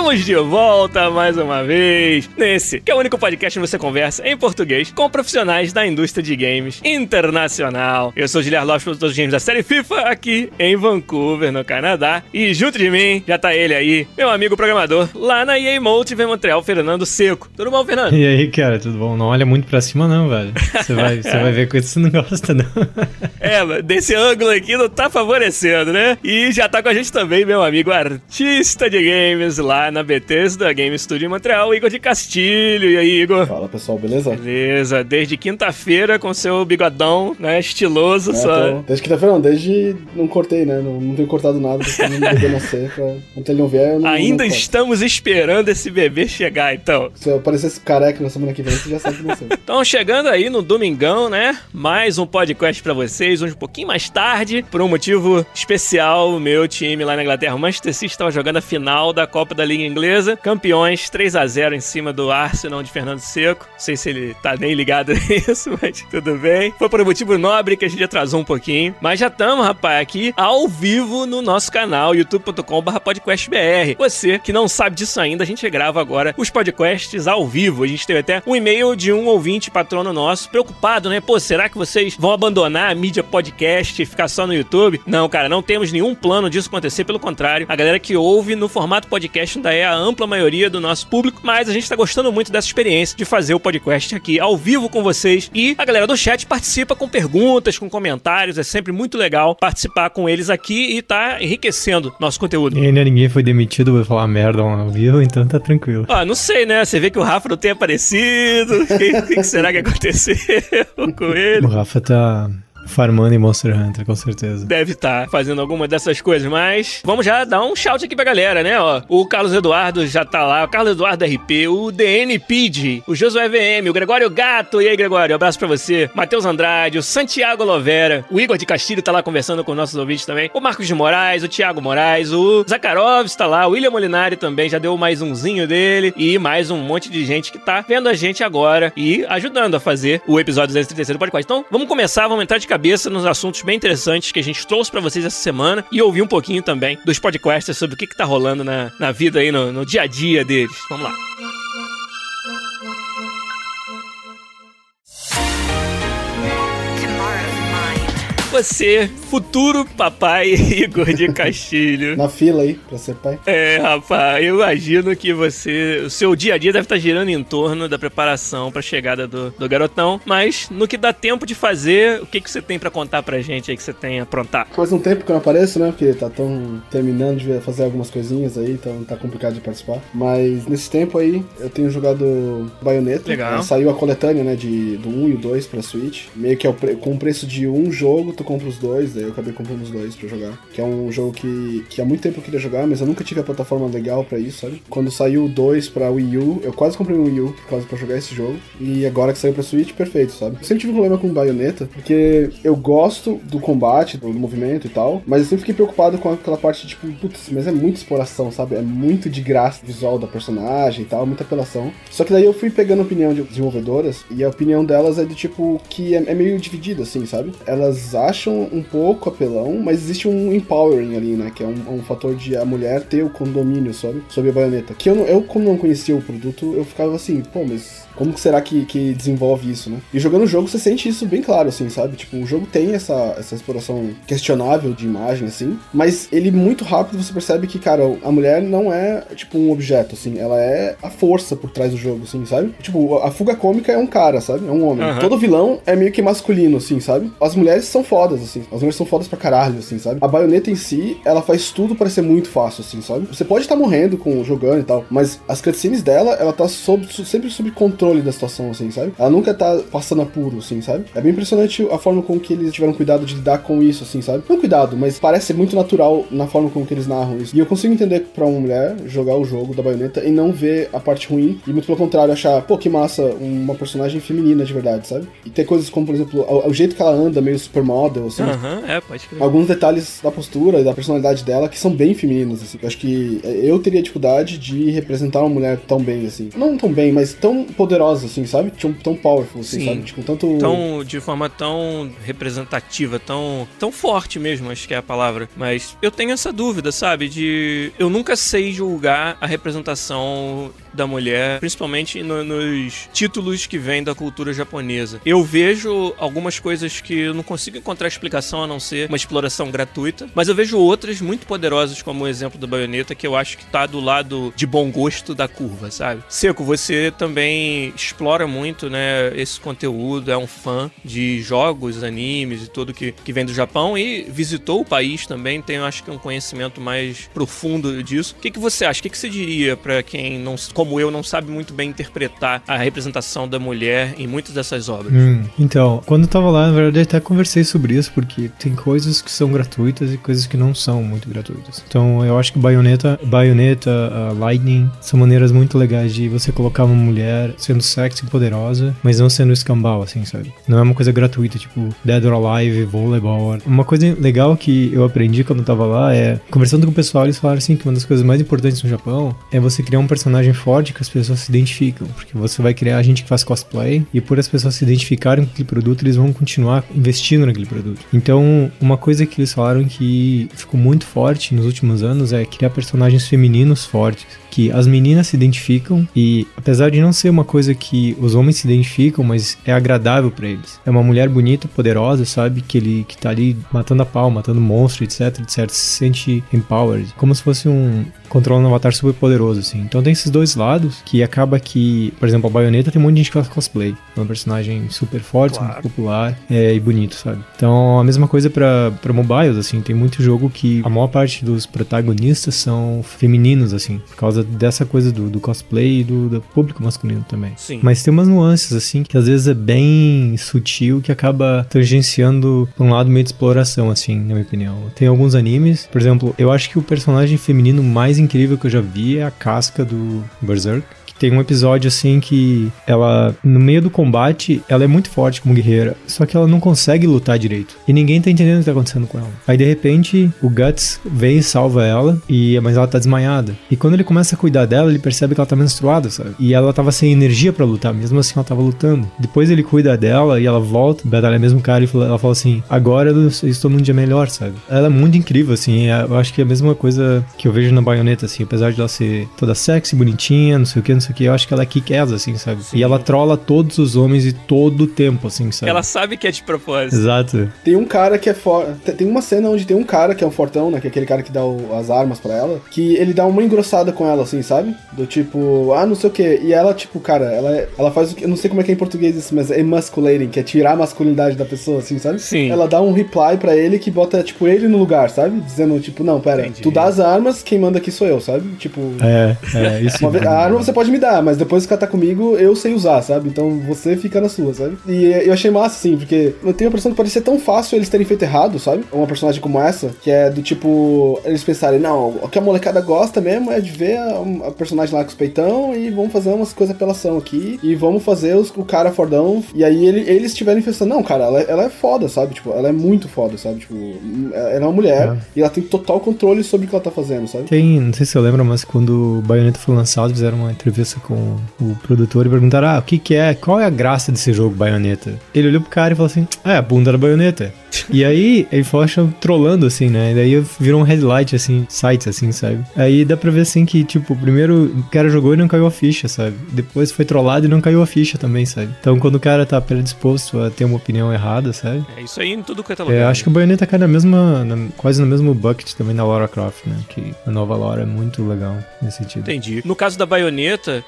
Estamos de volta mais uma vez nesse, que é o único podcast onde você conversa em português com profissionais da indústria de games internacional. Eu sou o Guilherme Lopes, produtor de games da série FIFA, aqui em Vancouver, no Canadá. E junto de mim já tá ele aí, meu amigo programador, lá na EA Motive em Montreal, Fernando Seco. Tudo bom, Fernando? E aí, cara, tudo bom? Não olha muito pra cima, não, velho. Você vai, você vai ver coisa que você não gosta, não. É, desse ângulo aqui não tá favorecendo, né? E já tá com a gente também, meu amigo artista de games lá na Bethesda Game Studio em Montreal, Igor de Castilho. E aí, Igor? Fala, pessoal, beleza? Beleza, desde quinta-feira com seu bigodão, né, estiloso, É, só... tô- Desde quinta-feira não, desde não cortei, né? Não, não tenho cortado nada, porque não bebê nascer, pra... Quando ele não vier, eu não Ainda não estamos esperando esse bebê chegar, então. Se eu aparecesse careca na semana que vem, você já sabe que nasceu. Então, chegando aí no domingão, né? Mais um podcast pra vocês, hoje um pouquinho mais tarde, por um motivo especial. O meu time lá na Inglaterra, o Manchester City, estava jogando a final da Copa da Liga Inglesa. Campeões, 3 a 0 em cima do Arsenal de Fernando Seco. Não sei se ele tá nem ligado nisso, mas tudo bem. Foi por um motivo nobre que a gente atrasou um pouquinho. Mas já estamos, rapaz, aqui ao vivo no nosso canal, youtube.com.br podcastbr. Você que não sabe disso ainda, a gente grava agora os podcasts ao vivo. A gente teve até um e-mail de um ouvinte patrono nosso, preocupado, né? Pô, será que vocês vão abandonar a mídia podcast e ficar só no YouTube? Não, cara, não temos nenhum plano disso acontecer, pelo contrário. A galera que ouve no formato podcast ainda é a ampla maioria do nosso público, mas a gente tá gostando muito dessa experiência de fazer o podcast aqui ao vivo com vocês e a galera do chat participa com perguntas, com comentários, é sempre muito legal participar com eles aqui e tá enriquecendo nosso conteúdo. E ainda ninguém foi demitido por falar merda ao vivo, então tá tranquilo. Ah, não sei, né? Você vê que o Rafa não tem aparecido. O que, o que será que aconteceu com ele? O Rafa tá farmando em Monster Hunter, com certeza. Deve estar fazendo alguma dessas coisas, mas vamos já dar um shout aqui pra galera, né? Ó, o Carlos Eduardo já tá lá, o Carlos Eduardo RP, o DN Pid, o Josué VM, o Gregório Gato. E aí, Gregório, abraço pra você. Matheus Andrade, o Santiago Lovera, o Igor de Castilho tá lá conversando com nossos ouvintes também. O Marcos de Moraes, o Thiago Moraes, o Zakharov está lá, o William Molinari também já deu mais umzinho dele e mais um monte de gente que tá vendo a gente agora e ajudando a fazer o episódio 236 do podcast. Então, vamos começar, vamos entrar de cabeça nos assuntos bem interessantes que a gente trouxe pra vocês essa semana e ouvir um pouquinho também dos podcasters sobre o que, que tá rolando na, na vida aí, no, no dia a dia deles. Vamos lá. Você, futuro papai Igor de Castilho. Na fila aí, pra ser pai. É, rapaz, eu imagino que você. O seu dia a dia deve estar girando em torno da preparação pra chegada do, do garotão. Mas no que dá tempo de fazer, o que, que você tem pra contar pra gente aí que você tem aprontar? Faz um tempo que eu não apareço, né? Porque tá tão terminando de fazer algumas coisinhas aí, então tá complicado de participar. Mas nesse tempo aí, eu tenho jogado Bayonetta. Legal. Saiu a coletânea, né? De, do 1 e o 2 pra Switch. Meio que é o pre- com o preço de um jogo, tu compra os dois. Daí eu acabei comprando os dois pra jogar. Que é um jogo que, que há muito tempo eu queria jogar, mas eu nunca tive a plataforma legal pra isso, sabe? Quando saiu o 2 pra Wii U, eu quase comprei um Wii U por causa pra jogar esse jogo. E agora que saiu pra Switch, perfeito, sabe? Eu sempre tive um problema com Bayonetta, porque eu gosto do combate, do, movimento e tal, mas eu sempre fiquei preocupado com aquela parte, tipo, putz, mas é muita exploração, sabe? É muito de graça visual da personagem e tal, muita apelação. Só que daí eu fui pegando a opinião de desenvolvedoras, e a opinião delas é do tipo que é, é meio dividida, assim, sabe? Elas acham um pouco apelão, mas existe um empowering ali, né? Que é um, um fator de a mulher ter o condomínio, sabe? Sobre a baioneta. Que eu, não- eu, como não conhecia o produto, eu ficava assim, pô, mas como que será que, que desenvolve isso, né? E jogando o jogo, você sente isso bem claro, assim, sabe? Tipo, o jogo tem essa, essa exploração questionável de imagem, assim, mas ele muito rápido você percebe que, cara, a mulher não é, tipo, um objeto, assim, ela é a força por trás do jogo, assim, sabe? Tipo, a fuga cômica é um cara, sabe? É um homem. Aham. Todo vilão é meio que masculino, assim, sabe? As mulheres são fodas fodas, assim. As mulheres são fodas pra caralho, assim, sabe? A baioneta em si, ela faz tudo para ser muito fácil, assim, sabe? Você pode estar tá morrendo com jogando e tal, mas as cutscenes dela, ela tá sob, sempre sob controle da situação, assim, sabe? Ela nunca tá passando apuro, assim, sabe? É bem impressionante a forma com que eles tiveram cuidado de lidar com isso, assim, sabe? Não cuidado, mas parece ser muito natural na forma com que eles narram isso. E eu consigo entender pra uma mulher jogar o jogo da baioneta e não ver a parte ruim, e muito pelo contrário, achar, pô, que massa, uma personagem feminina de verdade, sabe? E ter coisas como, por exemplo, o, jeito que ela anda, meio assim. É, pode crer. Alguns detalhes da postura e da personalidade dela que são bem femininos, assim. Eu acho que eu teria dificuldade de representar uma mulher tão bem, assim. Não tão bem, mas tão poderosa, assim, sabe? Tão, tão powerful, assim, Sim. sabe? Tipo, tanto. Tão, de forma tão representativa, tão, tão forte mesmo, acho que é a palavra. Mas eu tenho essa dúvida, sabe? De. Eu nunca sei julgar a representação da mulher, principalmente no- nos títulos que vêm da cultura japonesa. Eu vejo algumas coisas que eu não consigo encontrar explicação a não ser uma exploração gratuita, mas eu vejo outras muito poderosas, como o exemplo da baioneta, que eu acho que tá do lado de bom gosto da curva, sabe? Seco, você também explora muito, né, esse conteúdo, é um fã de jogos, animes e tudo que, que vem do Japão e visitou o país também, tem, acho que um conhecimento mais profundo disso. O que, que você acha? O que, que você diria pra quem, não, como eu, não sabe muito bem interpretar a representação da mulher em muitas dessas obras? Hum, então, quando eu tava lá, na verdade, até conversei sobre isso, porque tem coisas que são gratuitas e coisas que não são muito gratuitas. Então, eu acho que Bayonetta, Bayonetta, uh, Lightning são maneiras muito legais de você colocar uma mulher sendo sexy e poderosa, mas não sendo escambau, assim, sabe? Não é uma coisa gratuita, tipo Dead or Alive, Volleyball. Uma coisa legal que eu aprendi quando eu tava lá é, conversando com o pessoal, eles falaram assim que uma das coisas mais importantes no Japão é você criar um personagem forte que as pessoas se identificam, porque você vai criar gente que faz cosplay e por as pessoas se identificarem com aquele produto, eles vão continuar investindo naquele produto. Então, uma coisa que eles falaram que ficou muito forte nos últimos anos é criar personagens femininos fortes, que as meninas se identificam e apesar de não ser uma coisa que os homens se identificam, mas é agradável pra eles. É uma mulher bonita, poderosa, sabe, que ele que tá ali matando a pau, matando monstro, etc, etc, se sente empowered, como se fosse um controlando um avatar super poderoso assim. Então tem esses dois lados que acaba que, por exemplo, a Bayonetta tem um monte de gente que faz cosplay. É um personagem super forte, Claro. muito popular é, e bonito, sabe? Então a mesma coisa pra mobiles, assim. Tem muito jogo que a maior parte dos protagonistas são femininos, assim, por causa dessa coisa do, do cosplay e do, do público masculino também. Sim. Mas tem umas nuances, assim, que às vezes é bem sutil, que acaba tangenciando pra um lado meio de exploração, assim, na minha opinião. Tem alguns animes, por exemplo, eu acho que o personagem feminino mais incrível que eu já vi é a casca do Berserk. Tem um episódio assim que ela, no meio do combate, ela é muito forte como guerreira, só que ela não consegue lutar direito. E ninguém tá entendendo o que tá acontecendo com ela. Aí de repente, o Guts vem e salva ela, e mas ela tá desmaiada. E quando ele começa a cuidar dela, ele percebe que ela tá menstruada, sabe? E ela tava sem energia pra lutar, mesmo assim ela tava lutando. Depois ele cuida dela e ela volta, batalha mesmo cara e ela fala assim: agora eu estou num dia melhor, sabe? Ela é muito incrível, assim. é- Eu acho que é a mesma coisa que eu vejo na baioneta, assim, apesar de ela ser toda sexy, bonitinha, não sei o que, não sei o que, eu acho que ela é kick-ass, assim, sabe? E ela trola todos os homens e todo o tempo, assim, sabe? Ela sabe que é de propósito. Exato. Tem um cara que é forte. Tem uma cena onde tem um cara que é um fortão, né? Que é aquele cara que dá o- as armas pra ela. Que ele dá uma engrossada com ela, assim, sabe? Do tipo, ah, não sei o que. E ela, tipo, cara, ela, é- ela faz o que. Eu não sei como é que é em português isso, mas é emasculating, que é tirar a masculinidade da pessoa, assim, sabe? Sim. Ela dá um reply pra ele que bota, tipo, ele no lugar, sabe? Dizendo, tipo, não, pera, Entendi. tu dá as armas, quem manda aqui sou eu, sabe? Tipo. É, é, isso. Uma vez- a arma você pode me dar, mas depois que ela tá comigo, eu sei usar, sabe? Então você fica na sua, sabe? E eu achei massa, assim, porque eu tenho a impressão que parecia tão fácil eles terem feito errado, sabe? Uma personagem como essa, que é do tipo, eles pensarem, não, o que a molecada gosta mesmo é de ver a, a personagem lá com os peitão e vamos fazer umas coisas apelação aqui e vamos fazer os- o cara fordão. E aí ele- eles estiverem pensando, não, cara, ela, ela é foda, sabe? Tipo, ela é muito foda, sabe? Tipo, ela é uma mulher e ela tem total controle sobre o que ela tá fazendo, sabe? Tem, não sei se você lembra, mas quando o Bayonetta foi lançado, fizeram uma entrevista com o produtor e perguntaram: Ah, o que, que é? Qual é a graça desse jogo, Bayonetta? Ele olhou pro cara e falou assim: Ah, é a bunda da baioneta. e aí ele falou, achando, trolando, assim, né? E daí virou um headlight, assim, sites, assim, sabe? Aí dá pra ver, assim, que, tipo, primeiro o cara jogou e não caiu a ficha, sabe? Depois foi trollado e não caiu a ficha também, sabe? Então quando o cara tá predisposto a ter uma opinião errada, sabe? É isso aí em tudo quanto é É, lugar. acho que o Bayonetta cai na mesma, na- quase no mesmo bucket também da Lara Croft, né? Que a nova Lara é muito legal nesse sentido. Entendi. No caso da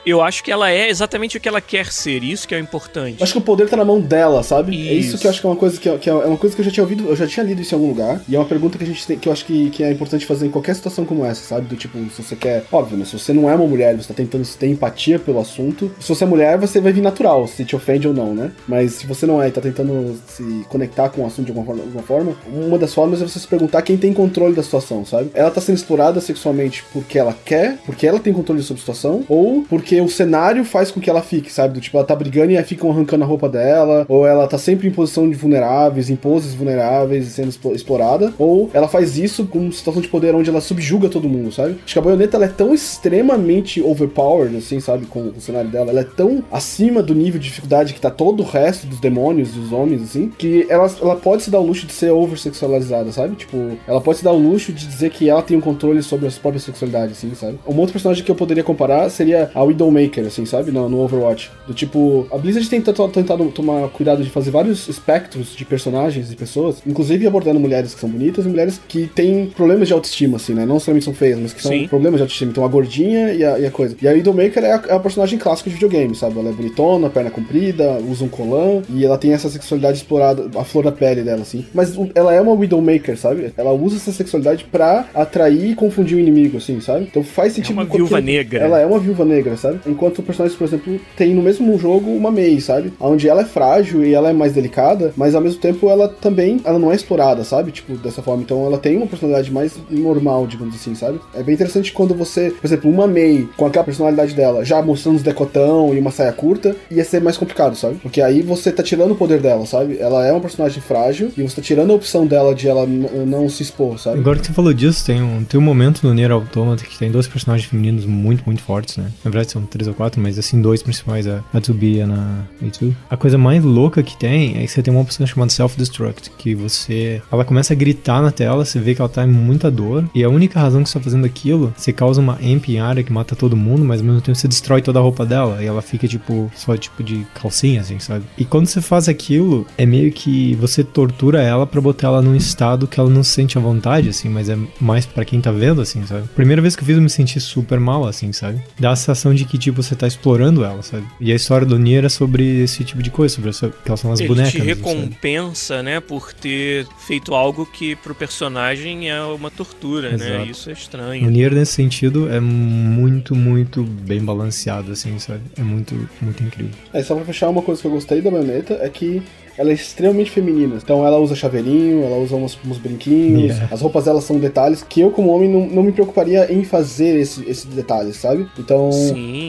eu acho que ela é exatamente o que ela quer ser, isso que é o importante. Acho que o poder tá na mão dela, sabe? É isso Isso. que eu acho que é uma coisa que, é- que é uma coisa que eu já tinha ouvido, eu já tinha lido isso em algum lugar, e é uma pergunta que a gente tem, que eu acho que, que é importante fazer em qualquer situação como essa, sabe? Do tipo, se você quer, óbvio, né? Se você não é uma mulher, você tá tentando ter empatia pelo assunto, se você é mulher, você vai vir natural, se te ofende ou não, né? Mas se você não é e tá tentando se conectar com o assunto de alguma forma, alguma forma, uma das formas é você se perguntar quem tem controle da situação, sabe? Ela tá sendo explorada sexualmente porque ela quer, porque ela tem controle sobre a situação, ou porque o cenário faz com que ela fique, sabe? Do tipo, ela tá brigando e aí ficam arrancando a roupa dela, ou ela tá sempre em posição de vulneráveis, em poses vulneráveis e sendo explorada, ou ela faz isso com uma situação de poder onde ela subjuga todo mundo, sabe? Acho que a baioneta ela é tão extremamente overpowered, assim, sabe? Com o cenário dela, ela é tão acima do nível de dificuldade que tá todo o resto dos demônios dos homens, assim, que ela, ela pode se dar o luxo de ser oversexualizada, sabe? Tipo, ela pode se dar o luxo de dizer que ela tem um controle sobre a sua própria sexualidade, assim, sabe? Um outro personagem que eu poderia comparar seria a Widowmaker, assim, sabe? No, no Overwatch. Do tipo, a Blizzard tem tentado tomar cuidado de fazer vários espectros de personagens e pessoas, inclusive abordando mulheres que são bonitas e mulheres que têm problemas de autoestima, assim, né? Não somente são feias, mas que são Sim. problemas de autoestima. Então a gordinha e a, e a coisa. E a Widowmaker é a, é a personagem clássica de videogame, sabe? Ela é bonitona, perna comprida, usa um colã e ela tem essa sexualidade explorada, a flor da pele dela, assim. Mas ela é uma Widowmaker, sabe? Ela usa essa sexualidade pra atrair e confundir o inimigo, assim, sabe? Então faz sentido. É uma viúva negra. Ela é uma viúva negra, sabe? Enquanto o personagem, por exemplo, tem no mesmo jogo uma Mei, sabe? Onde ela é frágil e ela é mais delicada, mas ao mesmo tempo ela também, ela não é explorada, sabe? Tipo, dessa forma. Então ela tem uma personalidade mais normal, digamos assim, sabe? É bem interessante quando você, por exemplo, uma Mei com aquela personalidade dela, já mostrando os decotão e uma saia curta, ia ser mais complicado, sabe? Porque aí você tá tirando o poder dela, sabe? Ela é uma personagem frágil e você tá tirando a opção dela de ela não se expor, sabe? Agora que você falou disso, tem um, tem um momento no Nier Automata que tem dois personagens femininos muito, muito fortes, né? Na verdade são três ou quatro, mas assim, dois principais, a Atsubi e a na A2. A coisa mais louca que tem é que você tem uma opção chamada Self-Destruct, que você... Ela começa a gritar na tela, você vê que ela tá em muita dor, e a única razão que você tá fazendo aquilo, você causa uma amp em área que mata todo mundo, mas ao mesmo tempo você destrói toda a roupa dela, e ela fica, tipo, só tipo de calcinha, assim, sabe? E quando você faz aquilo, é meio que você tortura ela para botar ela num estado que ela não se sente à vontade, assim, mas é mais para quem tá vendo, assim, sabe? Primeira vez que eu fiz, eu me senti super mal, assim, sabe? Dá a sensação de que, tipo, você tá explorando ela, sabe? E a história do Nier é sobre esse tipo de coisa, sobre essa, que elas são as Ele bonecas. Ele te recompensa, sabe? né, por ter feito algo que pro personagem é uma tortura, né? Exato. né? Isso é estranho. O Nier, nesse sentido, é muito, muito bem balanceado, assim, sabe? É muito, muito incrível. É, só pra fechar, uma coisa que eu gostei da Bayonetta é que ela é extremamente feminina. Então ela usa chaveirinho, ela usa uns, uns brinquinhos, yeah. as roupas dela são detalhes que eu, como homem, não, não me preocuparia em fazer esses esse detalhes, sabe? Então,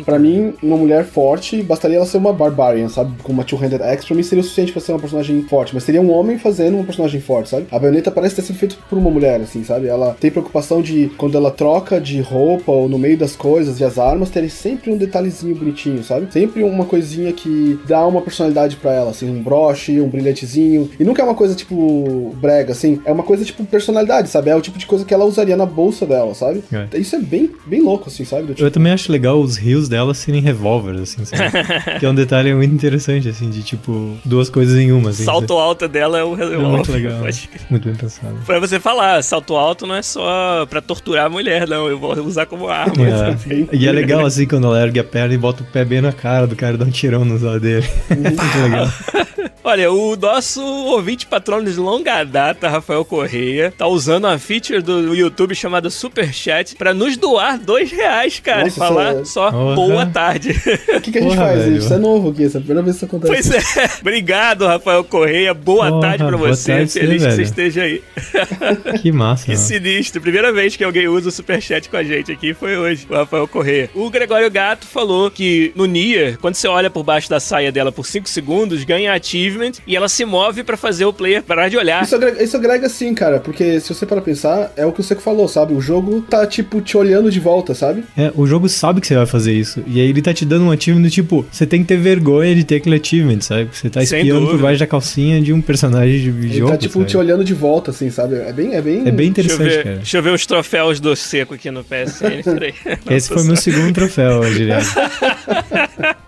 para mim, uma mulher forte, bastaria ela ser uma barbarian, sabe? Com uma two-handed axe, pra mim seria o suficiente pra ser uma personagem forte. Mas seria um homem fazendo uma personagem forte, sabe? A baioneta parece ter sido feita por uma mulher, assim, sabe? Ela tem preocupação de, quando ela troca de roupa ou no meio das coisas e as armas, ter sempre um detalhezinho bonitinho, sabe? Sempre uma coisinha que dá uma personalidade para ela, assim, um broche, um brilhantezinho. E nunca é uma coisa tipo brega, assim. É uma coisa tipo personalidade, sabe? É o tipo de coisa que ela usaria na bolsa dela, sabe? É. Isso é bem, bem louco, assim, sabe? Tipo... Eu também acho legal os rios dela serem revólveres, assim, sabe? que é um detalhe muito interessante, assim, de tipo, duas coisas em uma. Assim, salto sabe? alto dela é o revólver. É muito legal. Muito bem pensado. Pra você falar, salto alto não é só pra torturar a mulher, não. Eu vou usar como arma. É. E é legal, assim, quando ela ergue a perna e bota o pé bem na cara do cara e dá um tirão nos olhos dele. muito legal. Olha, o nosso ouvinte patrono de longa data, Rafael Correia, tá usando uma feature do YouTube chamada Super Chat pra nos doar dois reais, cara, Nossa, e falar é... só Porra. boa tarde. O que, que a gente Porra, faz? Velho. Isso é novo aqui, essa é a primeira vez que isso acontece. Pois é. Obrigado, Rafael Correia. Boa Porra, tarde pra você. Tarde Feliz que você esteja aí. Que massa. que mano. sinistro. Primeira vez que alguém usa o Super Chat com a gente aqui foi hoje, o Rafael Correia. O Gregório Gato falou que no Nier, quando você olha por baixo da saia dela por 5 segundos, ganha achievement e ela se move para fazer o player parar de olhar. Isso agrega, isso agrega sim, cara, porque se você para pensar, é o que você falou, sabe? O jogo tá, tipo, te olhando de volta, sabe? É, o jogo sabe que você vai fazer isso. E aí ele tá te dando um achievement do tipo, você tem que ter vergonha de ter aquele achievement, sabe? Você tá espiando por baixo da calcinha de um personagem de ele jogo. Ele tá, tipo, sabe? te olhando de volta, assim, sabe? É bem, é bem... É bem interessante, deixa ver, cara. Deixa eu ver os troféus do seco aqui no PSN, Esse foi meu segundo troféu, Juliano.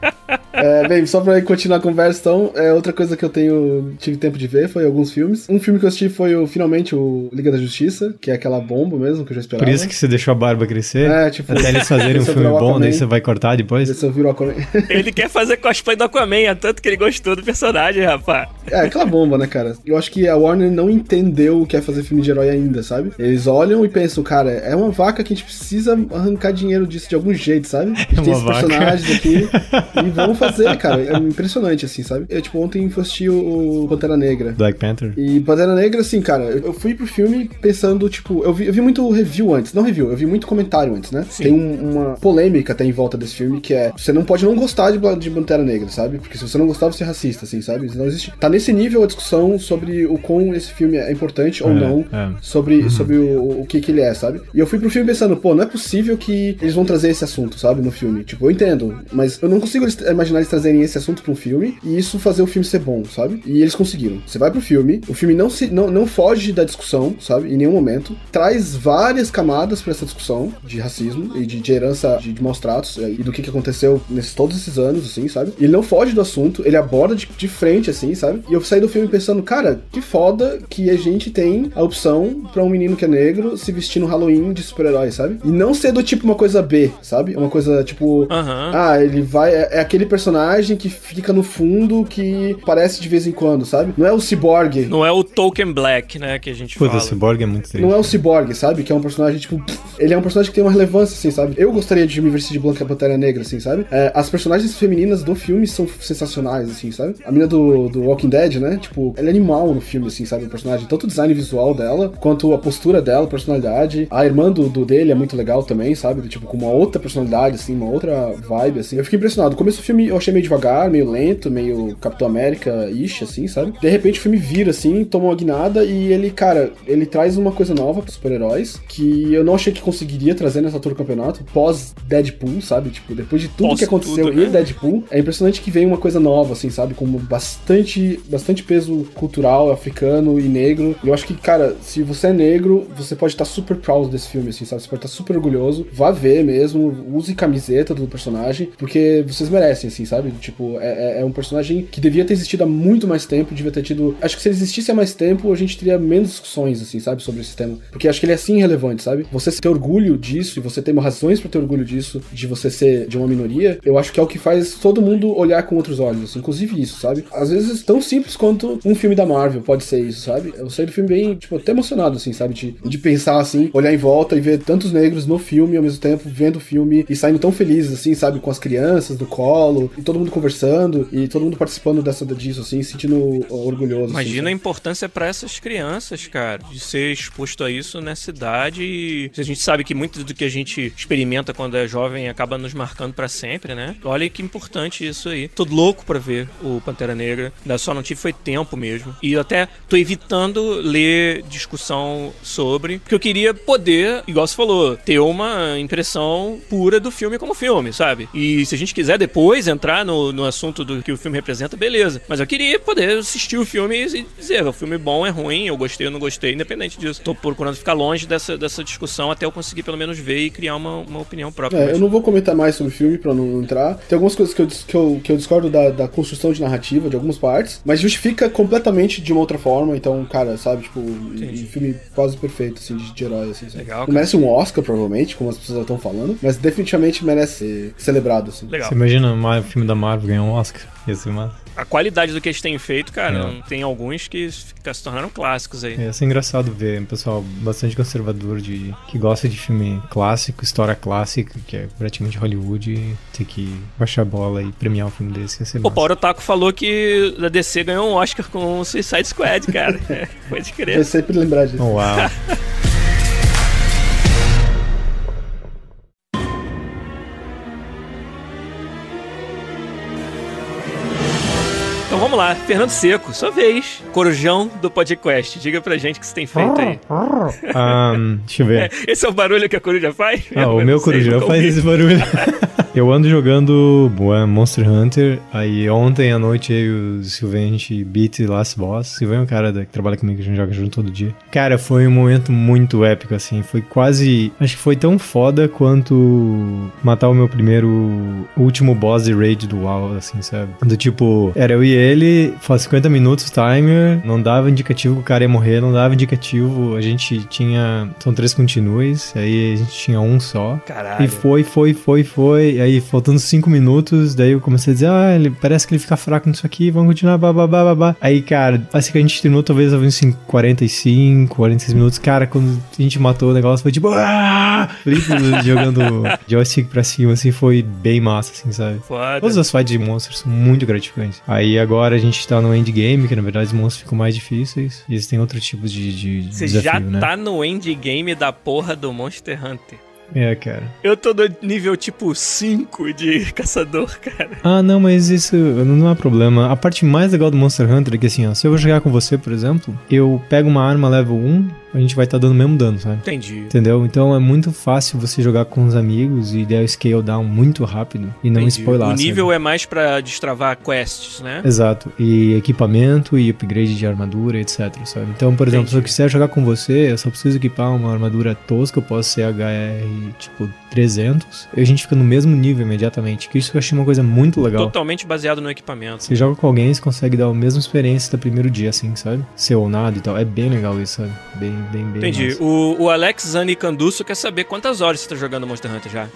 É, É, bem, só pra continuar a conversa, então, é, outra coisa que eu tenho tive tempo de ver foi alguns filmes. Um filme que eu assisti foi o, finalmente o Liga da Justiça, que é aquela bomba mesmo que eu já esperava. Por isso que você deixou a barba crescer? É, tipo... Até eles fazerem um filme o bom, daí você vai cortar depois? Esse eu viro Aquaman. Ele quer fazer cosplay do Aquaman, é tanto que ele gostou do personagem, rapaz. É, aquela bomba, né, cara? Eu acho que a Warner não entendeu o que é fazer filme de herói ainda, sabe? Eles olham e pensam, cara, é uma vaca que a gente precisa arrancar dinheiro disso de algum jeito, sabe? A gente É tem esses vaca. personagens aqui e vamos fazer, cara. É impressionante, assim, sabe? Eu, tipo, ontem fui assistir o Pantera Negra. Black Panther? E Pantera Negra, assim, cara, eu fui pro filme pensando, tipo, eu vi, eu vi muito review antes, não review, eu vi muito comentário antes, né? Tem um- uma polêmica até em volta desse filme, que é, você não pode não gostar de, de Pantera Negra, sabe? Porque se você não gostar, você é racista, assim, sabe? Não existe... Tá nesse nível a discussão sobre o quão esse filme é importante ou É, não, é. sobre, sobre o, o que que ele é, sabe? E eu fui pro filme pensando, pô, não é possível que eles vão trazer esse assunto, sabe, no filme. Tipo, eu entendo, mas eu não consigo eles- imaginar eles trazerem esse assunto pra um filme e isso fazer o filme ser bom, sabe? E eles conseguiram. Você vai pro filme, o filme não, se, não, não foge da discussão, sabe? Em nenhum momento. Traz várias camadas pra essa discussão de racismo e de, de herança de, de maus tratos eh, e do que, que aconteceu nesses todos esses anos, assim, sabe? Ele não foge do assunto, ele aborda de, de frente, assim, sabe? E eu saí do filme pensando, cara, que foda que a gente tem a opção pra um menino que é negro se vestir no Halloween de super-herói, sabe? E não ser do tipo uma coisa B, sabe? Uma coisa tipo. Aham. Ah, ele vai. É, é aquele personagem que fica no fundo que aparece de vez em quando, sabe? Não é o Cyborg. Não é o Token Black, né, que a gente Puta, fala. esse Cyborg é muito triste. Não é o Cyborg, sabe? Que é um personagem, tipo. Ele é um personagem que tem uma relevância, assim, sabe? Eu gostaria de me vestir de Blanca Pantera Negra, assim, sabe? É, as personagens femininas do filme são sensacionais, assim, sabe? A menina do, do Walking Dead, né? Tipo, ela é animal no filme, assim, sabe? O personagem. Tanto o design visual dela, quanto a postura dela, a personalidade. A irmã do, do dele é muito legal também, sabe? Do, tipo, com uma outra personalidade, assim, uma outra vibe, assim. Eu fiquei impressionado. O começo do filme eu achei meio devagar, meio lento, meio Capitão América-ish, assim, sabe? De repente o filme vira, assim, toma uma guinada e ele, cara, ele traz uma coisa nova pros super-heróis que eu não achei que conseguiria trazer nessa altura do campeonato, pós-Deadpool, sabe? Tipo, depois de tudo Pós que aconteceu tudo, e né? Deadpool, é impressionante que vem uma coisa nova, assim, sabe? Com bastante, bastante peso cultural, africano e negro. Eu acho que, cara, se você é negro, você pode estar super proud desse filme, assim, sabe? Você pode estar super orgulhoso. Vá ver mesmo, use camiseta do personagem, porque vocês merecem, assim, sabe? Tipo, é, é- é um personagem que devia ter existido há muito mais tempo, devia ter tido. Acho que se ele existisse há mais tempo, a gente teria menos discussões, assim, sabe? Sobre esse tema. Porque acho que ele é assim relevante, sabe? Você ter orgulho disso e você ter razões pra ter orgulho disso, de você ser de uma minoria, eu acho que é o que faz todo mundo olhar com outros olhos, assim, inclusive isso, sabe? Às vezes tão simples quanto um filme da Marvel pode ser isso, sabe? Eu saí do filme bem, tipo, até emocionado, assim, sabe? De, de pensar assim, olhar em volta e ver tantos negros no filme ao mesmo tempo, vendo o filme e saindo tão felizes, assim, sabe? Com as crianças do colo, e todo mundo conversando, e todo mundo participando dessa, disso, assim, se sentindo orgulhoso. Imagina a assim, importância pra essas crianças, cara, de ser exposto a isso nessa idade. E a gente sabe que muito do que a gente experimenta quando é jovem acaba nos marcando pra sempre, né? Olha que importante isso aí. Tô louco pra ver o Pantera Negra. Ainda só não tive foi tempo mesmo. E até tô evitando ler discussão sobre, porque eu queria poder, igual você falou, ter uma impressão pura do filme como filme, sabe? E se a gente quiser depois entrar no, no assunto do que o filme representa, beleza. Mas eu queria poder assistir o filme e dizer, o filme bom é ruim, eu gostei ou não gostei, independente disso. Tô procurando ficar longe dessa, dessa discussão até eu conseguir pelo menos ver e criar uma, uma opinião própria. É, Mas- eu não vou comentar mais sobre o filme pra não entrar. Tem algumas coisas que eu, que eu, que eu discordo da, da construção de narrativa de algumas partes, mas justifica completamente de uma outra forma. Então, cara, sabe, tipo, um filme quase perfeito, assim, de, de herói, assim. sabe? Legal, cara. merece um Oscar, provavelmente, como as pessoas estão falando, mas definitivamente merece ser celebrado, assim. Legal. Você imagina o filme da Marvel ganhar um Oscar? Ia ser massa. A qualidade do que eles têm feito, cara, É. tem alguns que fica- se tornaram clássicos aí. Ia ser engraçado ver um pessoal bastante conservador de que gosta de filme clássico, história clássica, que é praticamente Hollywood, ter que baixar a bola e premiar um filme desse. Ia ser O massa. Paulo Taco falou que a DC ganhou um Oscar com o Suicide Squad, cara. Pode Eu crer. sempre lembrar disso. Uau. vamos lá, Fernando Seco, sua vez. Corujão do podcast. Diga pra gente o que você tem feito aí. Ahn, deixa eu ver. Esse é o barulho que a coruja faz? Ah, o meu corujão faz esse barulho. Eu ando jogando Monster Hunter. Aí ontem à noite eu e o Silvio a gente beat Last Boss. Silvio é um cara que trabalha comigo, a gente joga junto todo dia. Cara, foi um momento muito épico, assim. Foi quase. Acho que foi tão foda quanto matar o meu primeiro. último boss de raid do WoW, assim, sabe? Do tipo, era eu e ele, faz 50 minutos timer, não dava indicativo que o cara ia morrer, não dava indicativo. A gente tinha. São três continues, aí a gente tinha um só. Caralho. E foi, foi, foi, foi. Aí, faltando cinco minutos, daí eu comecei a dizer, ah, ele parece que ele fica fraco nisso aqui, vamos continuar, babá, babá. Aí, cara, parece que a gente terminou talvez uns 45, 46 minutos. Cara, quando a gente matou o negócio, foi tipo, ah! Felipe jogando joystick pra cima, assim, foi bem massa, assim, sabe? Foda. Todas as fights de monstros são muito gratificantes. Aí agora a gente tá no endgame, que na verdade os monstros ficam mais difíceis. E eles têm outros tipos de, de Você desafio, já né? tá no endgame da porra do Monster Hunter. É, cara. Eu tô no nível tipo 5 de caçador, cara. Ah, não, mas isso não é problema. A parte mais legal do Monster Hunter é que assim, ó, se eu vou jogar com você, por exemplo, eu pego uma arma level 1, a gente vai estar dando o mesmo dano, sabe? Entendi. Entendeu? Então é muito fácil você jogar com os amigos e der o scale down muito rápido e não Entendi. spoiler. O nível é mais pra destravar quests, né? Exato. E equipamento e upgrade de armadura, etc, sabe? Então, por exemplo, Entendi. se eu quiser jogar com você, eu só preciso equipar uma armadura tosca, eu posso ser HR, tipo, 300, e a gente fica no mesmo nível imediatamente, que isso eu achei uma coisa muito legal. Totalmente baseado no equipamento. Você joga com alguém, você consegue dar a mesma experiência do primeiro dia, assim, sabe? Ser ou nada e tal. É bem legal isso, sabe? Bem, bem, bem Entendi. massa. O, o Alex Zani Canduço quer saber quantas horas você tá jogando Monster Hunter já.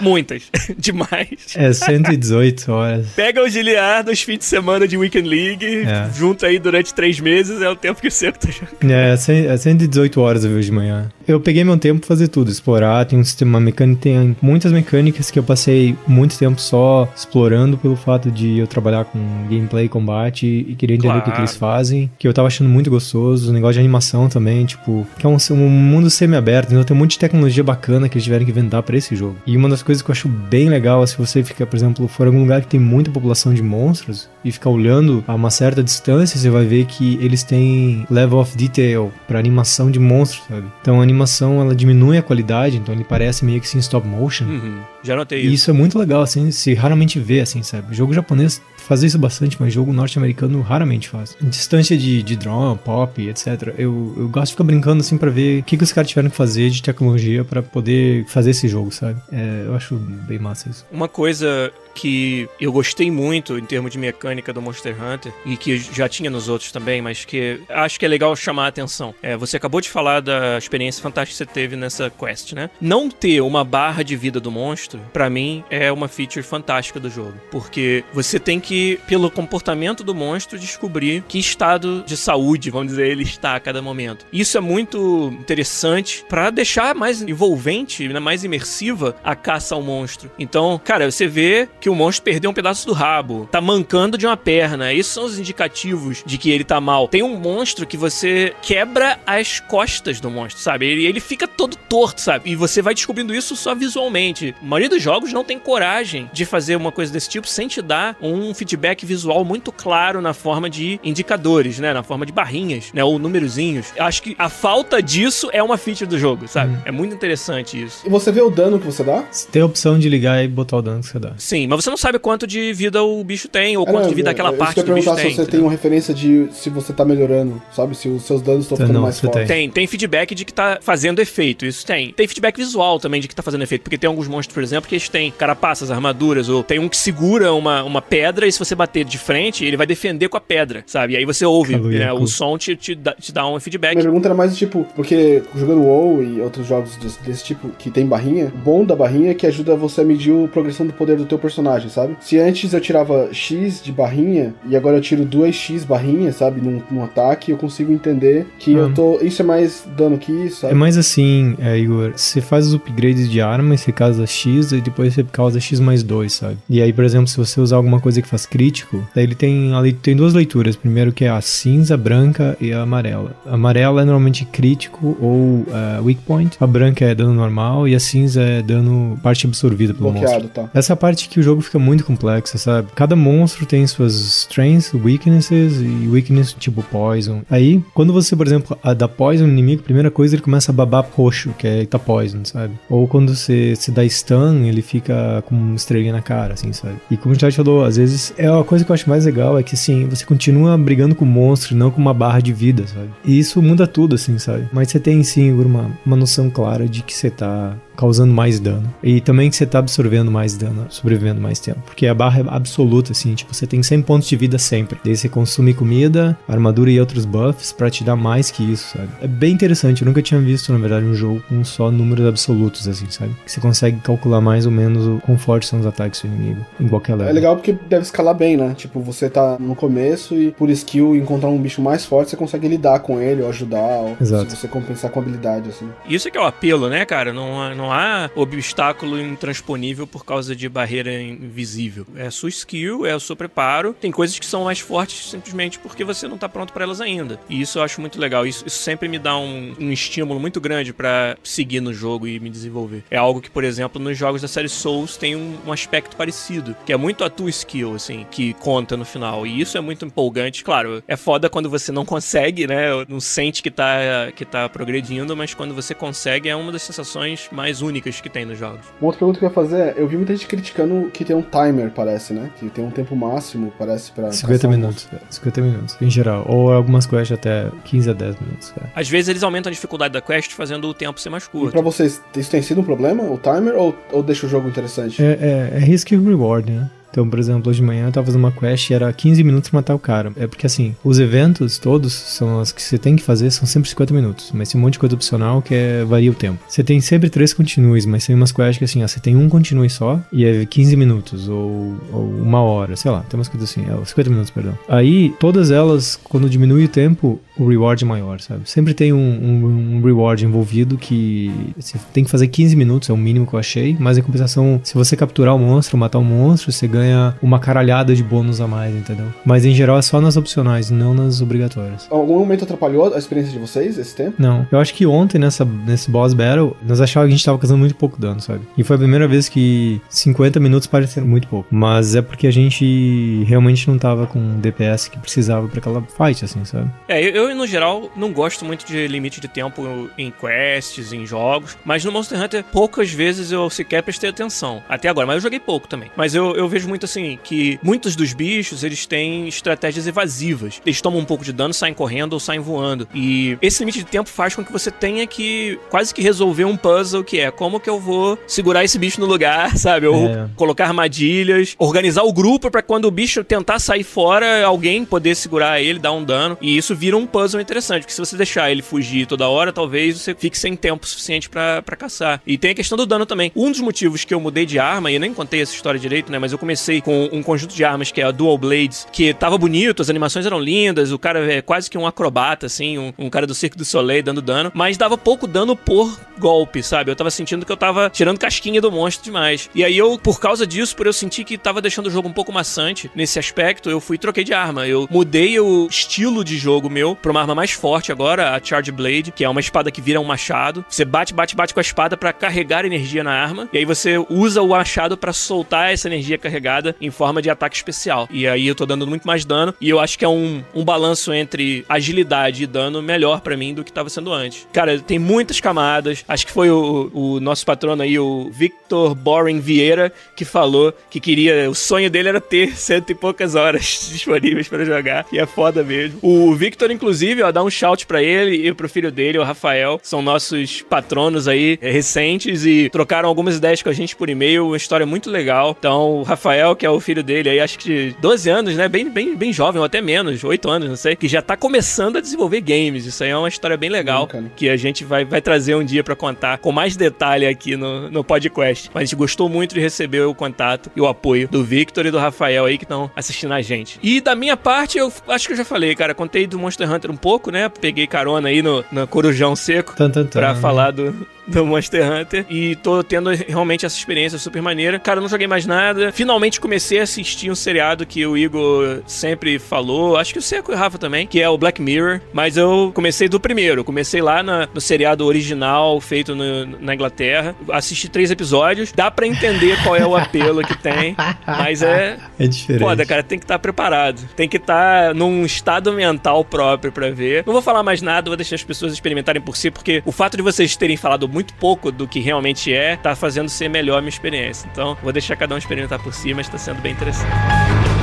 Muitas. Demais. É 118 horas. Pega o Giliar dos fins de semana de Weekend League, É. junta aí durante três meses, é o tempo que Seco tá jogando. É, cem- é 118 horas eu vejo de manhã. Eu peguei meu tempo pra fazer tudo, explorar, tem um sistema mecânico, tem muitas mecânicas que eu passei muito tempo só explorando pelo fato de eu trabalhar com gameplay, combate e querer entender o que, que Claro. eles fazem, que eu tava achando muito gostoso, o negócio de animação também, tipo, que é um, um mundo semi-aberto, então tem um monte de tecnologia bacana que eles tiveram que inventar pra esse jogo. E uma das coisas que eu acho bem legal é se você fica, por exemplo, for algum lugar que tem muita população de monstros e ficar olhando a uma certa distância, você vai ver que eles têm level of detail pra animação de monstros, sabe? Então a animação ela diminui a qualidade, então ele parece meio que assim stop motion. Uhum. Já notei E isso. isso é muito legal, assim, se raramente vê, assim, sabe? Jogo japonês faz isso bastante, mas jogo norte-americano raramente faz. Distância de, de drone, pop, etc. Eu, eu gosto de ficar brincando, assim, pra ver o que, que os caras tiveram que fazer de tecnologia pra poder fazer esse jogo, sabe? É, eu acho bem massa isso. Uma coisa que eu gostei muito em termos de mecânica do Monster Hunter e que já tinha nos outros também, mas que acho que é legal chamar a atenção. É, você acabou de falar da experiência fantástica que você teve nessa quest, né? Não ter uma barra de vida do monstro, pra mim, é uma feature fantástica do jogo, porque você tem que, pelo comportamento do monstro, descobrir que estado de saúde, vamos dizer, ele está a cada momento. Isso é muito interessante pra deixar mais envolvente, mais imersiva a caça ao monstro. Então, cara, você vê que o monstro perdeu um pedaço do rabo, tá mancando de uma perna. Esses são os indicativos de que ele tá mal. Tem um monstro que você quebra as costas do monstro, sabe? Ele, ele fica todo torto, sabe? E você vai descobrindo isso só visualmente. A maioria dos jogos não tem coragem de fazer uma coisa desse tipo sem te dar um feedback visual muito claro na forma de indicadores, né? Na forma de barrinhas, né? Ou númerozinhos. Eu acho que a falta disso é uma feature do jogo, sabe? É muito interessante isso. E você vê o dano que você dá? Você tem a opção de ligar e botar o dano que você dá. Sim, mas você não sabe quanto de vida o bicho tem, ou É, quanto não, de vida é, aquela é, parte que eu do bicho perguntar tem. se você tem uma referência de se você tá melhorando, sabe? Se os seus danos estão Então, ficando não, mais fortes. Tem, tem feedback de que tá fazendo efeito, isso tem. Tem feedback visual também de que tá fazendo efeito, porque tem alguns monstros, por exemplo, que eles têm carapaças, armaduras, ou tem um que segura uma, uma pedra e se você bater de frente, ele vai defender com a pedra, sabe? E aí você ouve né, o som te, te, dá, te dá um feedback. Minha pergunta era mais tipo, porque jogando WoW e outros jogos desse, desse tipo que tem barrinha, o bom da barrinha é que ajuda você a medir a progressão do poder do teu personagem, sabe? Se antes eu tirava X de barrinha e agora eu tiro 2X barrinha, sabe? Num, num ataque, eu consigo entender que eu Hum. tô. Isso é mais dano que isso, sabe? É mais assim, é, Igor, você faz os upgrades de arma, você causa X e depois você causa X mais 2, sabe? E aí, por exemplo, se você usar alguma coisa que faz crítico, daí ele tem, ali tem duas leituras. Primeiro que é a cinza, branca e a amarela. A amarela é normalmente crítico ou é, weak point. A branca é dano normal e a cinza é dano parte absorvida pelo monstro. Bloqueado, tá. Essa parte que o jogo fica muito complexo, sabe? Cada monstro tem suas strengths, weaknesses e weakness tipo poison. Aí, quando você, por exemplo, dá poison no inimigo, a primeira coisa ele começa a babar roxo, que é tá poison, sabe? Ou quando você se dá stun, ele fica com uma estrelinha na cara, assim, sabe? E como o Chat falou, às vezes é uma coisa que eu acho mais legal é que assim, você continua brigando com o monstro, não com uma barra de vida, sabe? E isso muda tudo, assim, sabe? Mas você tem sim uma, uma noção clara de que você tá causando mais dano. E também que você tá absorvendo mais dano, sobrevivendo mais tempo. Porque a barra é absoluta, assim, tipo, você tem 100 pontos de vida sempre. Daí você consome comida, armadura e outros buffs para te dar mais que isso, sabe? É bem interessante, eu nunca tinha visto, na verdade, um jogo com só números absolutos, assim, sabe? Que você consegue calcular mais ou menos o quão fortes são os ataques do inimigo, em qualquer level. É legal porque deve escalar bem, né? Tipo, você tá no começo e por skill encontrar um bicho mais forte, você consegue lidar com ele ou ajudar, ou Exato. se você compensar com habilidade, assim. Isso é que é o apelo, né, cara? Não, não há obstáculo intransponível por causa de barreira invisível. É a sua skill, é o seu preparo. Tem coisas que são mais fortes simplesmente porque você não tá pronto para elas ainda. E isso eu acho muito legal. Isso, isso sempre me dá um, um estímulo muito grande para seguir no jogo e me desenvolver. É algo que, por exemplo, nos jogos da série Souls tem um, um aspecto parecido, que é muito a tua skill, assim, que conta no final. E isso é muito empolgante. Claro, é foda quando você não consegue, né? Não sente que tá, que tá progredindo, mas quando você consegue é uma das sensações mais únicas que tem nos jogos. Uma outra pergunta que eu ia fazer é, eu vi muita gente criticando que tem um timer, parece, né? Que tem um tempo máximo, parece, pra... 50 caçar um minutos, é, 50 minutos, em geral. Ou algumas quests até 15 a 10 minutos. É. Às vezes eles aumentam a dificuldade da quest fazendo o tempo ser mais E curto. pra vocês, isso tem sido um problema, o timer, ou, ou deixa o jogo interessante? É, é, é risk e reward, né? Então, por exemplo, hoje de manhã eu tava fazendo uma quest e era 15 minutos matar o cara. É porque assim, os eventos todos são as que você tem que fazer, são sempre 50 minutos. Mas tem um monte de coisa opcional que é, varia o tempo. Você tem sempre três continues, mas tem umas quests que assim, ó, você tem um continue só e é 15 minutos ou, ou uma hora, sei lá, tem umas coisas assim, é 50 minutos, perdão. Aí, todas elas, quando diminui o tempo, o reward é maior, sabe? Sempre tem um, um- um reward envolvido que você tem que fazer 15 minutos, é o mínimo que eu achei, mas em compensação, se você capturar o monstro, matar o monstro, você ganha uma caralhada de bônus a mais, entendeu? Mas em geral é só nas opcionais, não nas obrigatórias. Algum momento atrapalhou a experiência de vocês, esse tempo? Não, eu acho que ontem nessa, nesse boss battle, nós achávamos que a gente tava causando muito pouco dano, sabe? E foi a primeira vez que 50 minutos pareceram muito pouco. Mas é porque a gente realmente não tava com o DPS que precisava pra aquela fight, assim, sabe? É, eu, eu, no geral não gosto muito de limite de tempo em quests, em jogos, mas no Monster Hunter poucas vezes eu sequer prestei atenção. Até agora, mas eu joguei pouco também. Mas eu, eu vejo muito assim que muitos dos bichos eles têm estratégias evasivas. Eles tomam um pouco de dano, saem correndo ou saem voando. E esse limite de tempo faz com que você tenha que quase que resolver um puzzle que é como que eu vou segurar esse bicho no lugar, sabe? Ou É. colocar armadilhas, organizar o grupo pra quando o bicho tentar sair fora, alguém poder segurar ele, dar um dano. E isso vira um puzzle interessante, porque se você deixar ele fugir toda hora, talvez você fique sem tempo suficiente pra caçar. E tem a questão do dano também. Um dos motivos que eu mudei de arma, e eu nem contei essa história direito, né? Mas eu comecei com um conjunto de armas que é a Dual Blades, que tava bonito, as animações eram lindas, o cara é quase que um acrobata, assim, um, um cara do Circo do Soleil dando dano, mas dava pouco dano por golpe, sabe? Eu tava sentindo que eu tava tirando casquinha do monstro demais. E aí eu, por causa disso, por eu sentir que tava deixando o jogo um pouco maçante nesse aspecto, eu fui troquei de arma. Eu mudei o estilo de jogo meu pra uma arma mais forte agora, a Charge Blade, que é uma espada que vira um machado. Você bate, bate, bate com a espada pra carregar energia na arma, e aí você usa o machado pra soltar essa energia carregada em forma de ataque especial. E aí eu tô dando muito mais dano, e eu acho que é um, um balanço entre agilidade e dano melhor pra mim do que tava sendo antes. Cara, tem muitas camadas. Acho que foi o, o nosso patrono aí, o Victor Boring Vieira, que falou que queria. O sonho dele era ter cento e poucas horas disponíveis pra jogar. E é foda mesmo. O Victor, inclusive, ó, dá um shout pra ele e pro filho dele, o Rafael. São nossos patronos aí é, recentes e trocaram algumas ideias com a gente por e-mail. Uma história muito legal. Então, o Rafael, que é o filho dele aí, acho que de 12 anos, né? Bem, bem, bem jovem, ou até menos, 8 anos, não sei. Que já tá começando a desenvolver games. Isso aí é uma história bem legal. Bacana. Que a gente vai, vai trazer um dia pra contar com mais detalhe aqui no, no podcast. Mas a gente gostou muito de receber o contato e o apoio do Victor e do Rafael aí que estão assistindo a gente. E da minha parte, eu acho que eu já falei, cara. Contei do Monster Hunter um pouco, né? Peguei carona aí no, no Corujão Seco Tan, tan, tan. pra falar do, do Monster Hunter. E tô tendo realmente essa experiência super maneira. Cara, eu não joguei mais nada. Finalmente comecei a assistir um seriado que o Igor sempre falou. Acho que o Seco e o Rafa também, que é o Black Mirror. Mas eu comecei do primeiro. Comecei lá na, no seriado original, feito no, na Inglaterra. Assisti três episódios. Dá para entender qual é o apelo que tem. Mas é. É diferente. Foda, cara, tem que estar tá preparado. Tem que estar tá num estado mental próprio para ver. Não vou falar mais nada, vou deixar as pessoas experimentarem por si, porque o fato de vocês terem falado muito pouco do que realmente é, tá fazendo ser melhor a minha experiência. Então, vou deixar cada um experimentar por si, mas tá sendo bem interessante.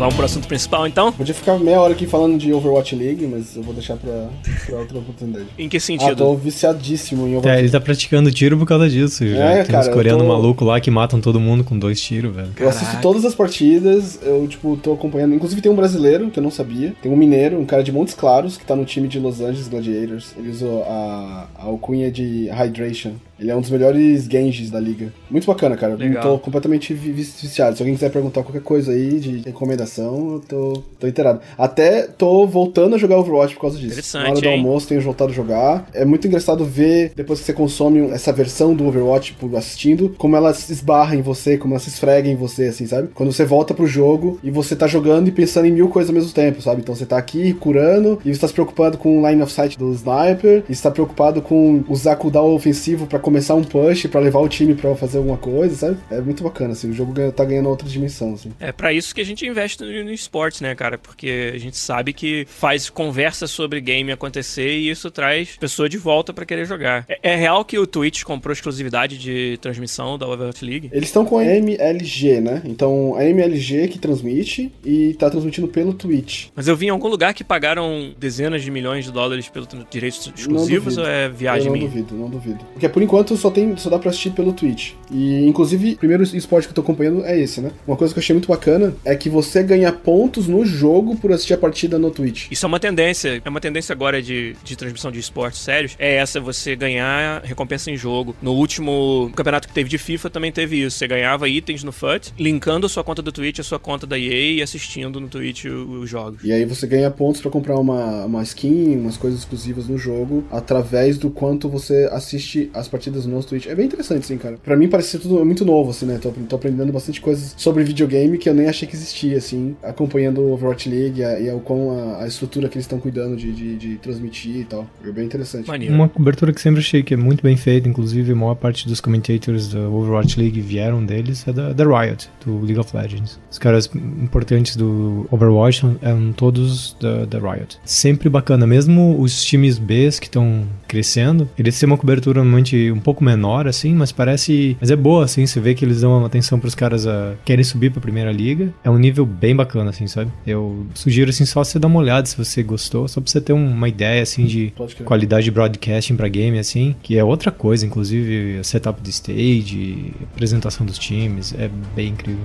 Vamos pro assunto principal, então? Podia ficar meia hora aqui falando de Overwatch League, mas eu vou deixar pra, pra outra oportunidade. em que sentido? Ah, tô viciadíssimo em Overwatch. É, ele tá praticando tiro por causa disso. Já. É, Tem cara, uns coreanos tô... malucos lá que matam todo mundo com dois tiros, velho. Eu assisto todas as partidas, eu, tipo, tô acompanhando. Inclusive tem um brasileiro, que eu não sabia. Tem um mineiro, um cara de Montes Claros, que tá no time de Los Angeles Gladiators. Ele usou a, a alcunha de Hydration. Ele é um dos melhores Genjis da liga. Muito bacana, cara. Legal. Tô completamente viciado. Se alguém quiser perguntar qualquer coisa aí de recomendação, eu tô, tô inteirado. Até tô voltando a jogar Overwatch por causa disso. Interessante, Na hora do hein? almoço tenho voltado a jogar. É muito engraçado ver, depois que você consome essa versão do Overwatch tipo, assistindo, como ela se esbarra em você, como ela se esfrega em você, assim, sabe? Quando você volta pro jogo e você tá jogando e pensando em mil coisas ao mesmo tempo, sabe? Então você tá aqui curando e você tá se preocupado com o line of sight do sniper, e você tá preocupado com usar cooldown ofensivo para começar um push para levar o time para fazer alguma coisa, sabe? É muito bacana, assim, o jogo tá ganhando outra dimensão, assim. É para isso que a gente investe no, no esportes, né, cara? Porque a gente sabe que faz conversa sobre game acontecer e isso traz pessoa de volta para querer jogar. É, é, real que o Twitch comprou exclusividade de transmissão da Overwatch League? Eles estão com a MLG, né? Então a MLG que transmite e tá transmitindo pelo Twitch. Mas eu vi em algum lugar que pagaram dezenas de milhões de dólares pelos direitos exclusivos ou é viagem eu não minha? Não duvido, não duvido. Porque por enquanto só tem, só dá pra assistir pelo Twitch. E, inclusive, o primeiro esporte que eu tô acompanhando é esse, né? Uma coisa que eu achei muito bacana é que você ganha pontos no jogo por assistir a partida no Twitch. Isso é uma tendência, é uma tendência agora de, de transmissão de esportes sérios, é essa, você ganhar recompensa em jogo. No último campeonato que teve de FIFA também teve isso, você ganhava itens no FUT, linkando a sua conta do Twitch a sua conta da EA e assistindo no Twitch os jogos. E aí você ganha pontos para comprar uma, uma skin, umas coisas exclusivas no jogo, através do quanto você assiste as partidas no Twitch. É bem interessante, sim, cara. Pra mim parece ser tudo muito novo, assim, né? Tô, tô aprendendo bastante coisas sobre videogame que eu nem achei que existia, assim, acompanhando o Overwatch League e, e o quão a, a, estrutura que eles estão cuidando de, de, de, transmitir e tal. É bem interessante. Maneiro. Uma cobertura que sempre achei que é muito bem feita, inclusive a maior parte dos commentators da Overwatch League vieram deles, é da, da Riot, do League of Legends. Os caras importantes do Overwatch eram todos da, da Riot. Sempre bacana, mesmo os times Bs que estão crescendo, eles têm uma cobertura um pouco menor, assim, mas parece. Mas é boa, assim, você vê que eles dão uma atenção pros caras a querem subir pra primeira liga. É um nível bem bacana, assim, sabe? Eu sugiro, assim, só você dar uma olhada se você gostou, só pra você ter uma ideia, assim, de qualidade de broadcasting pra game, assim, que é outra coisa, inclusive setup de stage, apresentação dos times, é bem incrível.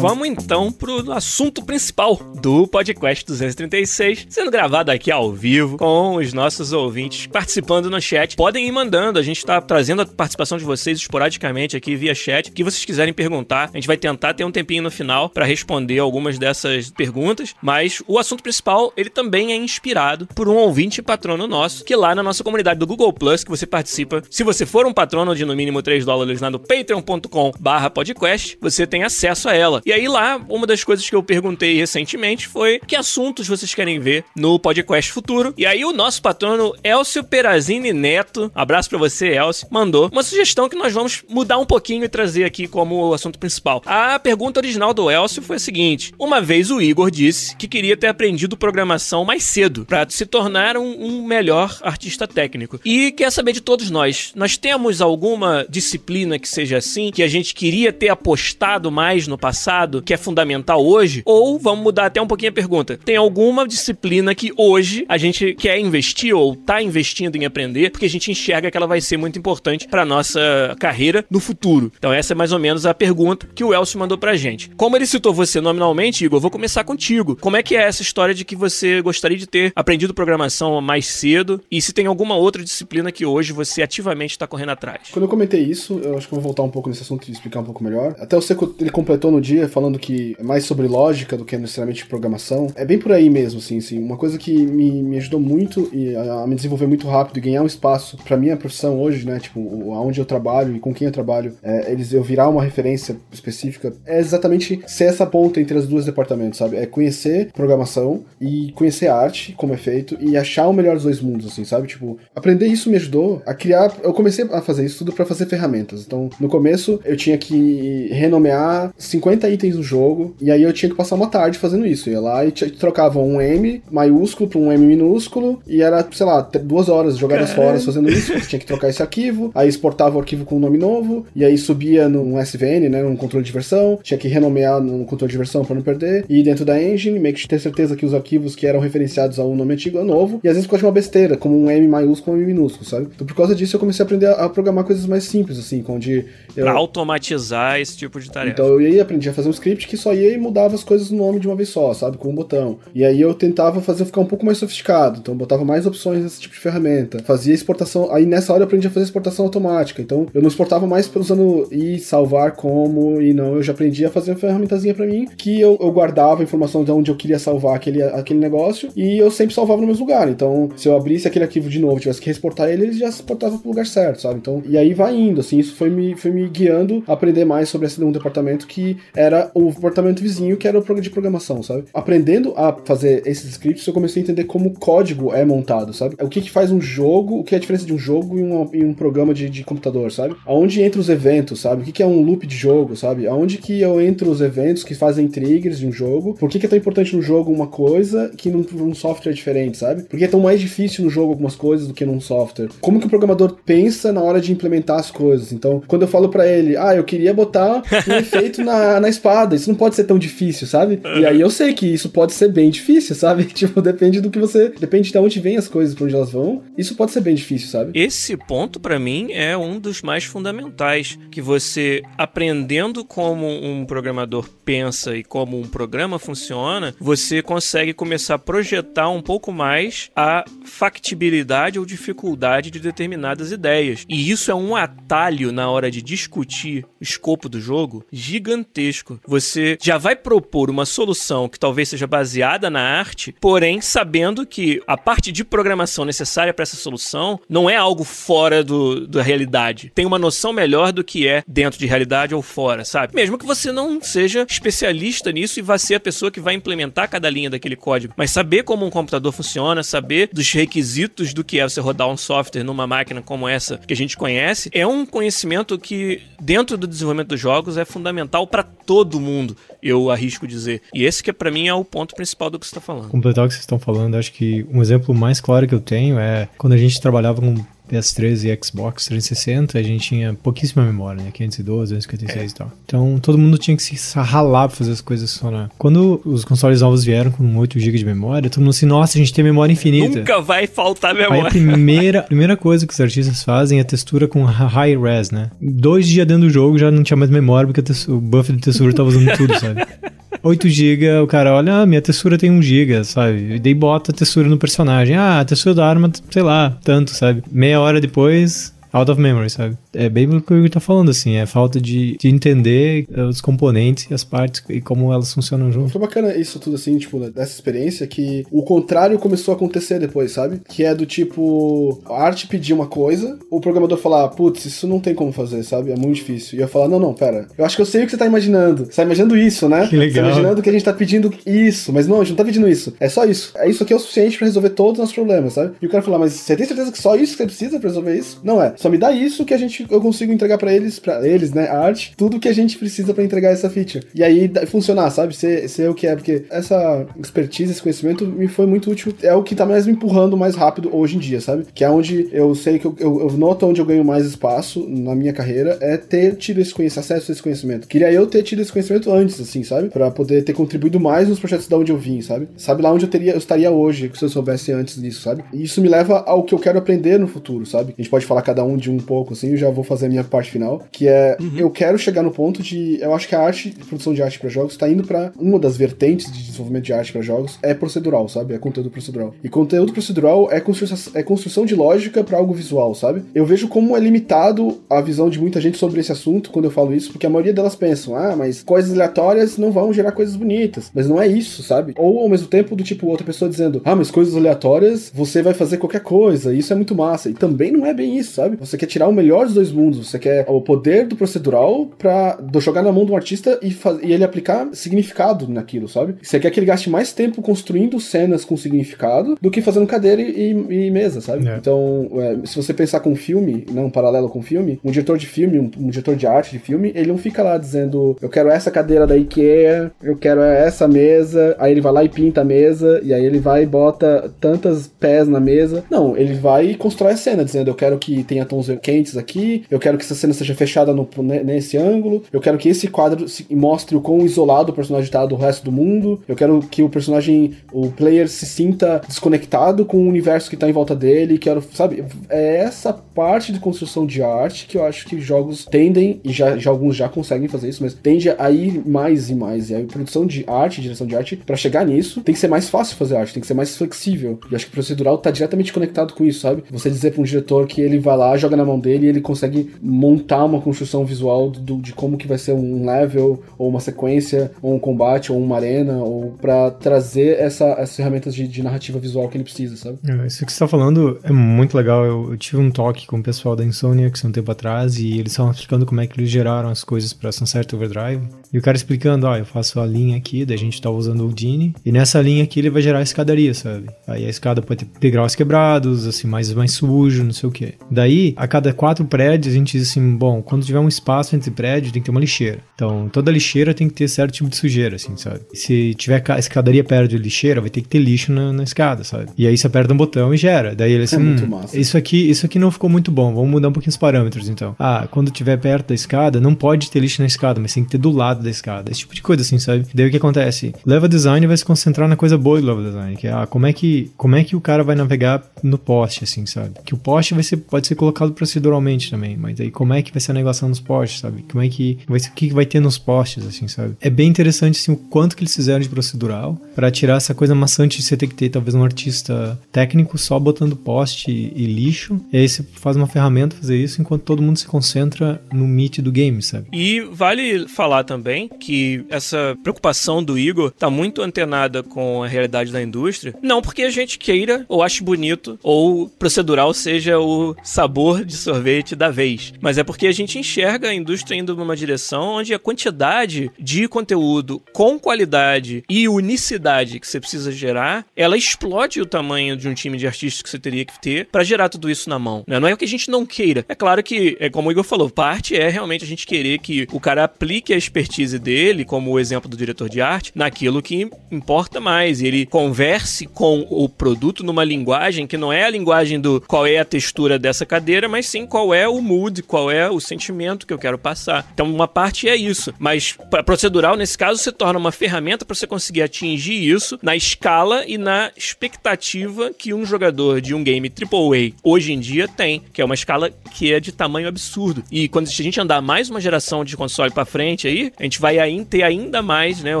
Vamos então pro assunto principal do podcast 236, sendo gravado aqui ao vivo com os nossos ouvintes participando no chat. Podem ir mandando, a gente tá trazendo a participação de vocês esporadicamente aqui via chat. O que vocês quiserem perguntar, a gente vai tentar ter um tempinho no final para responder algumas dessas perguntas, mas o assunto principal, ele também é inspirado por um ouvinte patrono nosso, que lá na nossa comunidade do Google Plus, que você participa, se você for um patrono de no mínimo 3 dólares lá no patreon.com/podcast, você tem acesso a ela. E aí lá, uma das coisas que eu perguntei recentemente foi que assuntos vocês querem ver no podcast futuro. E aí o nosso patrono Elcio Perazini Neto, abraço para você, Elcio, mandou uma sugestão que nós vamos mudar um pouquinho e trazer aqui como assunto principal. A pergunta original do Elcio foi a seguinte: uma vez o Igor disse que queria ter aprendido programação mais cedo para se tornar um, um melhor artista técnico. E quer saber de todos nós, nós temos alguma disciplina que seja assim, que a gente queria ter apostado mais no passado? Passado que é fundamental hoje? Ou vamos mudar até um pouquinho a pergunta: tem alguma disciplina que hoje a gente quer investir ou tá investindo em aprender porque a gente enxerga que ela vai ser muito importante para nossa carreira no futuro? Então, essa é mais ou menos a pergunta que o Elcio mandou pra gente. Como ele citou você nominalmente, Igor, vou começar contigo. Como é que é essa história de que você gostaria de ter aprendido programação mais cedo e se tem alguma outra disciplina que hoje você ativamente está correndo atrás? Quando eu comentei isso, eu acho que vou voltar um pouco nesse assunto e explicar um pouco melhor. Até o Seco, ele completou no dia falando que é mais sobre lógica do que necessariamente programação. É bem por aí mesmo, assim, assim. Uma coisa que me, me ajudou muito e a, a me desenvolver muito rápido e ganhar um espaço para minha profissão hoje, né, tipo, aonde eu trabalho e com quem eu trabalho, é, eles eu virar uma referência específica, é exatamente ser essa ponta entre as duas departamentos, sabe? É conhecer programação e conhecer arte, como é feito, e achar o melhor dos dois mundos, assim, sabe? Tipo, aprender isso me ajudou a criar. Eu comecei a fazer isso tudo para fazer ferramentas. Então, no começo, eu tinha que renomear 50 itens no jogo, e aí eu tinha que passar uma tarde fazendo isso. Eu ia lá e trocava um M maiúsculo para um M minúsculo, e era, sei lá, duas horas jogadas fora fazendo isso. tinha que trocar esse arquivo, aí exportava o arquivo com um nome novo, e aí subia num SVN, né, num controle de versão, tinha que renomear no controle de versão para não perder, e dentro da engine, meio que ter certeza que os arquivos que eram referenciados ao nome antigo é novo, e às vezes pode uma besteira, como um M maiúsculo ou um M minúsculo, sabe? Então por causa disso eu comecei a aprender a programar coisas mais simples, assim, onde... Eu... Pra automatizar esse tipo de tarefa. Então eu ia aprendi a fazer um script que só ia e mudava as coisas no nome de uma vez só, sabe? Com um botão. E aí eu tentava fazer ficar um pouco mais sofisticado, então botava mais opções nesse tipo de ferramenta. Fazia exportação, aí nessa hora eu aprendi a fazer exportação automática, então eu não exportava mais usando e salvar como e não, eu já aprendi a fazer uma ferramentazinha para mim que eu, eu guardava a informação de onde eu queria salvar aquele, aquele negócio e eu sempre salvava no mesmo lugar. Então, se eu abrisse aquele arquivo de novo, tivesse que exportar ele, ele já exportava pro lugar certo, sabe? Então, e aí vai indo, assim, isso foi me, foi me guiando a aprender mais sobre esse um departamento que era o departamento vizinho, que era o programa de programação, sabe? Aprendendo a fazer esses scripts, eu comecei a entender como o código é montado, sabe? O que que faz um jogo, o que é a diferença de um jogo e um, e um programa de, de computador, sabe? Aonde entra os eventos, sabe? O que que é um loop de jogo, sabe? Aonde que eu entro os eventos que fazem triggers de um jogo? Por que que é tão importante no jogo uma coisa que num, num software é diferente, sabe? Por que é tão mais difícil no jogo algumas coisas do que num software? Como que o programador pensa na hora de implementar as coisas? Então, quando eu falo para ele, ah, eu queria botar um efeito na, na espada, isso não pode ser tão difícil, sabe? E aí eu sei que isso pode ser bem difícil, sabe? Tipo, depende do que você. Depende de onde vem as coisas, pra onde elas vão. Isso pode ser bem difícil, sabe? Esse ponto, para mim, é um dos mais fundamentais. Que você, aprendendo como um programador pensa e como um programa funciona, você consegue começar a projetar um pouco mais a factibilidade ou dificuldade de determinadas ideias. E isso é um atalho na hora de discutir o escopo do jogo gigantesco. Você já vai propor uma solução que talvez seja baseada na arte, porém sabendo que a parte de programação necessária para essa solução não é algo fora do, da realidade. Tem uma noção melhor do que é dentro de realidade ou fora, sabe? Mesmo que você não seja especialista nisso e vá ser a pessoa que vai implementar cada linha daquele código, mas saber como um computador funciona, saber dos requisitos do que é você rodar um software numa máquina como essa que a gente conhece, é um conhecimento que dentro do desenvolvimento dos jogos é fundamental para todo mundo, eu arrisco dizer. E esse que para mim é o ponto principal do que você está falando. Completar o que vocês estão falando, acho que um exemplo mais claro que eu tenho é quando a gente trabalhava com PS3 e Xbox 360, a gente tinha pouquíssima memória, né? 512, 256 é. e tal. Então todo mundo tinha que se ralar pra fazer as coisas funcionar. Quando os consoles novos vieram com 8 GB de memória, todo mundo assim, nossa, a gente tem memória infinita. Nunca vai faltar memória. Aí a primeira, primeira coisa que os artistas fazem é textura com high res, né? Dois dias dentro do jogo já não tinha mais memória porque o buffer de textura tava usando tudo, sabe? 8 GB, o cara olha, ah, minha textura tem 1 GB, sabe? E daí bota a textura no personagem. Ah, a textura da arma, sei lá, tanto, sabe? Meia hora depois, out of memory, sabe? É bem o que o Igor tá falando, assim, é falta de, de entender eh, os componentes e as partes e como elas funcionam junto. Foi bacana isso tudo, assim, tipo, dessa experiência, que o contrário começou a acontecer depois, sabe? Que é do tipo, a arte pedir uma coisa, o programador falar, putz, isso não tem como fazer, sabe? É muito difícil. E eu falar, não, não, pera, eu acho que eu sei o que você tá imaginando. Você tá imaginando isso, né? Que legal. Você tá imaginando que a gente tá pedindo isso, mas não, a gente não tá pedindo isso. É só isso. É isso aqui é o suficiente pra resolver todos os nossos problemas, sabe? E o cara falar, mas você tem certeza que só isso que você precisa pra resolver isso? Não é. Só me dá isso que a gente, eu consigo entregar para eles, para eles, né, a arte, tudo que a gente precisa para entregar essa feature. E aí funcionar, sabe? Ser, ser o que é, porque essa expertise, esse conhecimento me foi muito útil. É o que tá mais me empurrando mais rápido hoje em dia, sabe? Que é onde eu sei que eu, eu, eu noto onde eu ganho mais espaço na minha carreira é ter tido esse conhecimento, acesso a esse conhecimento. Queria eu ter tido esse conhecimento antes, assim, sabe? Para poder ter contribuído mais nos projetos da onde eu vim, sabe? Sabe lá onde eu teria, eu estaria hoje, se eu soubesse antes disso, sabe? E isso me leva ao que eu quero aprender no futuro, sabe? A gente pode falar cada um de um pouco, assim, eu já vou fazer a minha parte final, que é uhum. eu quero chegar no ponto de, eu acho que a arte, a produção de arte para jogos está indo para uma das vertentes de desenvolvimento de arte para jogos é procedural, sabe? É conteúdo procedural. E conteúdo procedural é construção, é construção de lógica para algo visual, sabe? Eu vejo como é limitado a visão de muita gente sobre esse assunto quando eu falo isso, porque a maioria delas pensam, ah, mas coisas aleatórias não vão gerar coisas bonitas. Mas não é isso, sabe? Ou ao mesmo tempo do tipo outra pessoa dizendo, ah, mas coisas aleatórias você vai fazer qualquer coisa, isso é muito massa. E também não é bem isso, sabe? Você quer tirar o melhor dos dois mundos, você quer o poder do procedural pra jogar na mão do artista e, e ele aplicar significado naquilo, sabe? Você quer que ele gaste mais tempo construindo cenas com significado do que fazendo cadeira e, e mesa, sabe? É. Então, é, se você pensar com filme, não um paralelo com filme, um diretor de filme, um, um, diretor de arte de filme, ele não fica lá dizendo, eu quero essa cadeira da IKEA, eu quero essa mesa, aí ele vai lá e pinta a mesa, e aí ele vai e bota tantas pés na mesa. Não, ele vai e constrói a cena, dizendo, eu quero que tenha tons quentes aqui, eu quero que essa cena seja fechada no, nesse ângulo, eu quero que esse quadro mostre o quão isolado o personagem está do resto do mundo, eu quero que o personagem, o player se sinta desconectado com o universo que tá em volta dele, quero, sabe, é essa parte de construção de arte que eu acho que jogos tendem, e já, já alguns já conseguem fazer isso, mas tende a ir mais e mais, e a produção de arte, direção de arte, para chegar nisso, tem que ser mais fácil fazer arte, tem que ser mais flexível, e acho que o procedural tá diretamente conectado com isso, sabe? Você dizer para um diretor que ele vai lá, joga na mão dele e ele consegue montar uma construção visual do, de como que vai ser um level, ou uma sequência, ou um combate, ou uma arena, ou para trazer essa, essas ferramentas de, de, narrativa visual que ele precisa, sabe? É, isso que você tá falando é muito legal. Eu, eu, tive um toque com o pessoal da Insomnia que um tempo atrás e eles estavam explicando como é que eles geraram as coisas para Sunset Overdrive. E o cara explicando, ó, eu faço a linha aqui, daí a gente tá usando o Dini, e nessa linha aqui ele vai gerar a escadaria, sabe? Aí a escada pode ter degraus quebrados, assim, mais, mais sujo, não sei o que. Daí, a cada quatro prédios, a gente diz assim, bom, quando tiver um espaço entre prédios, tem que ter uma lixeira. Então, toda lixeira tem que ter certo tipo de sujeira, assim, sabe? E se tiver a escadaria perto de lixeira, vai ter que ter lixo na, na escada, sabe? E aí você aperta um botão e gera. Daí ele assim, é muito hum, massa. isso aqui, isso aqui não ficou muito bom, vamos mudar um pouquinho os parâmetros, então. Ah, quando tiver perto da escada, não pode ter lixo na escada, mas tem que ter do lado da escada. Esse tipo de coisa, assim, sabe? Daí o que acontece? Leva design vai se concentrar na coisa boa do level design, que é ah, como é que, como é que o cara vai navegar no poste, assim, sabe? Que o poste vai ser, pode ser colocado proceduralmente também, mas aí como é que vai ser a negociação nos postes, sabe? Como é que vai ser, o que vai ter nos postes, assim, sabe? É bem interessante, assim, o quanto que eles fizeram de procedural para tirar essa coisa maçante de você ter que ter talvez um artista técnico só botando poste e, lixo, e aí você faz uma ferramenta fazer isso enquanto todo mundo se concentra no meat do game, sabe? E vale falar também que essa preocupação do Igor tá muito antenada com a realidade da indústria, não porque a gente queira ou ache bonito ou procedural seja o sabor de sorvete da vez, mas é porque a gente enxerga a indústria indo numa direção onde a quantidade de conteúdo com qualidade e unicidade que você precisa gerar, ela explode o tamanho de um time de artistas que você teria que ter para gerar tudo isso na mão. Né? Não é o que a gente não queira. É claro que, é como o Igor falou, parte é realmente a gente querer que o cara aplique a expertise dele, como o exemplo do diretor de arte, naquilo que importa mais. Ele converse com o produto numa linguagem que não é a linguagem do qual é a textura dessa cadeira, mas sim qual é o mood, qual é o sentimento que eu quero passar. Então, uma parte é isso. Mas para procedural, nesse caso, se torna uma ferramenta para você conseguir atingir isso na escala e na expectativa que um jogador de um game AAA hoje em dia tem, que é uma escala que é de tamanho absurdo. E quando a gente andar mais uma geração de console para frente aí, a gente vai ter ainda mais, né, o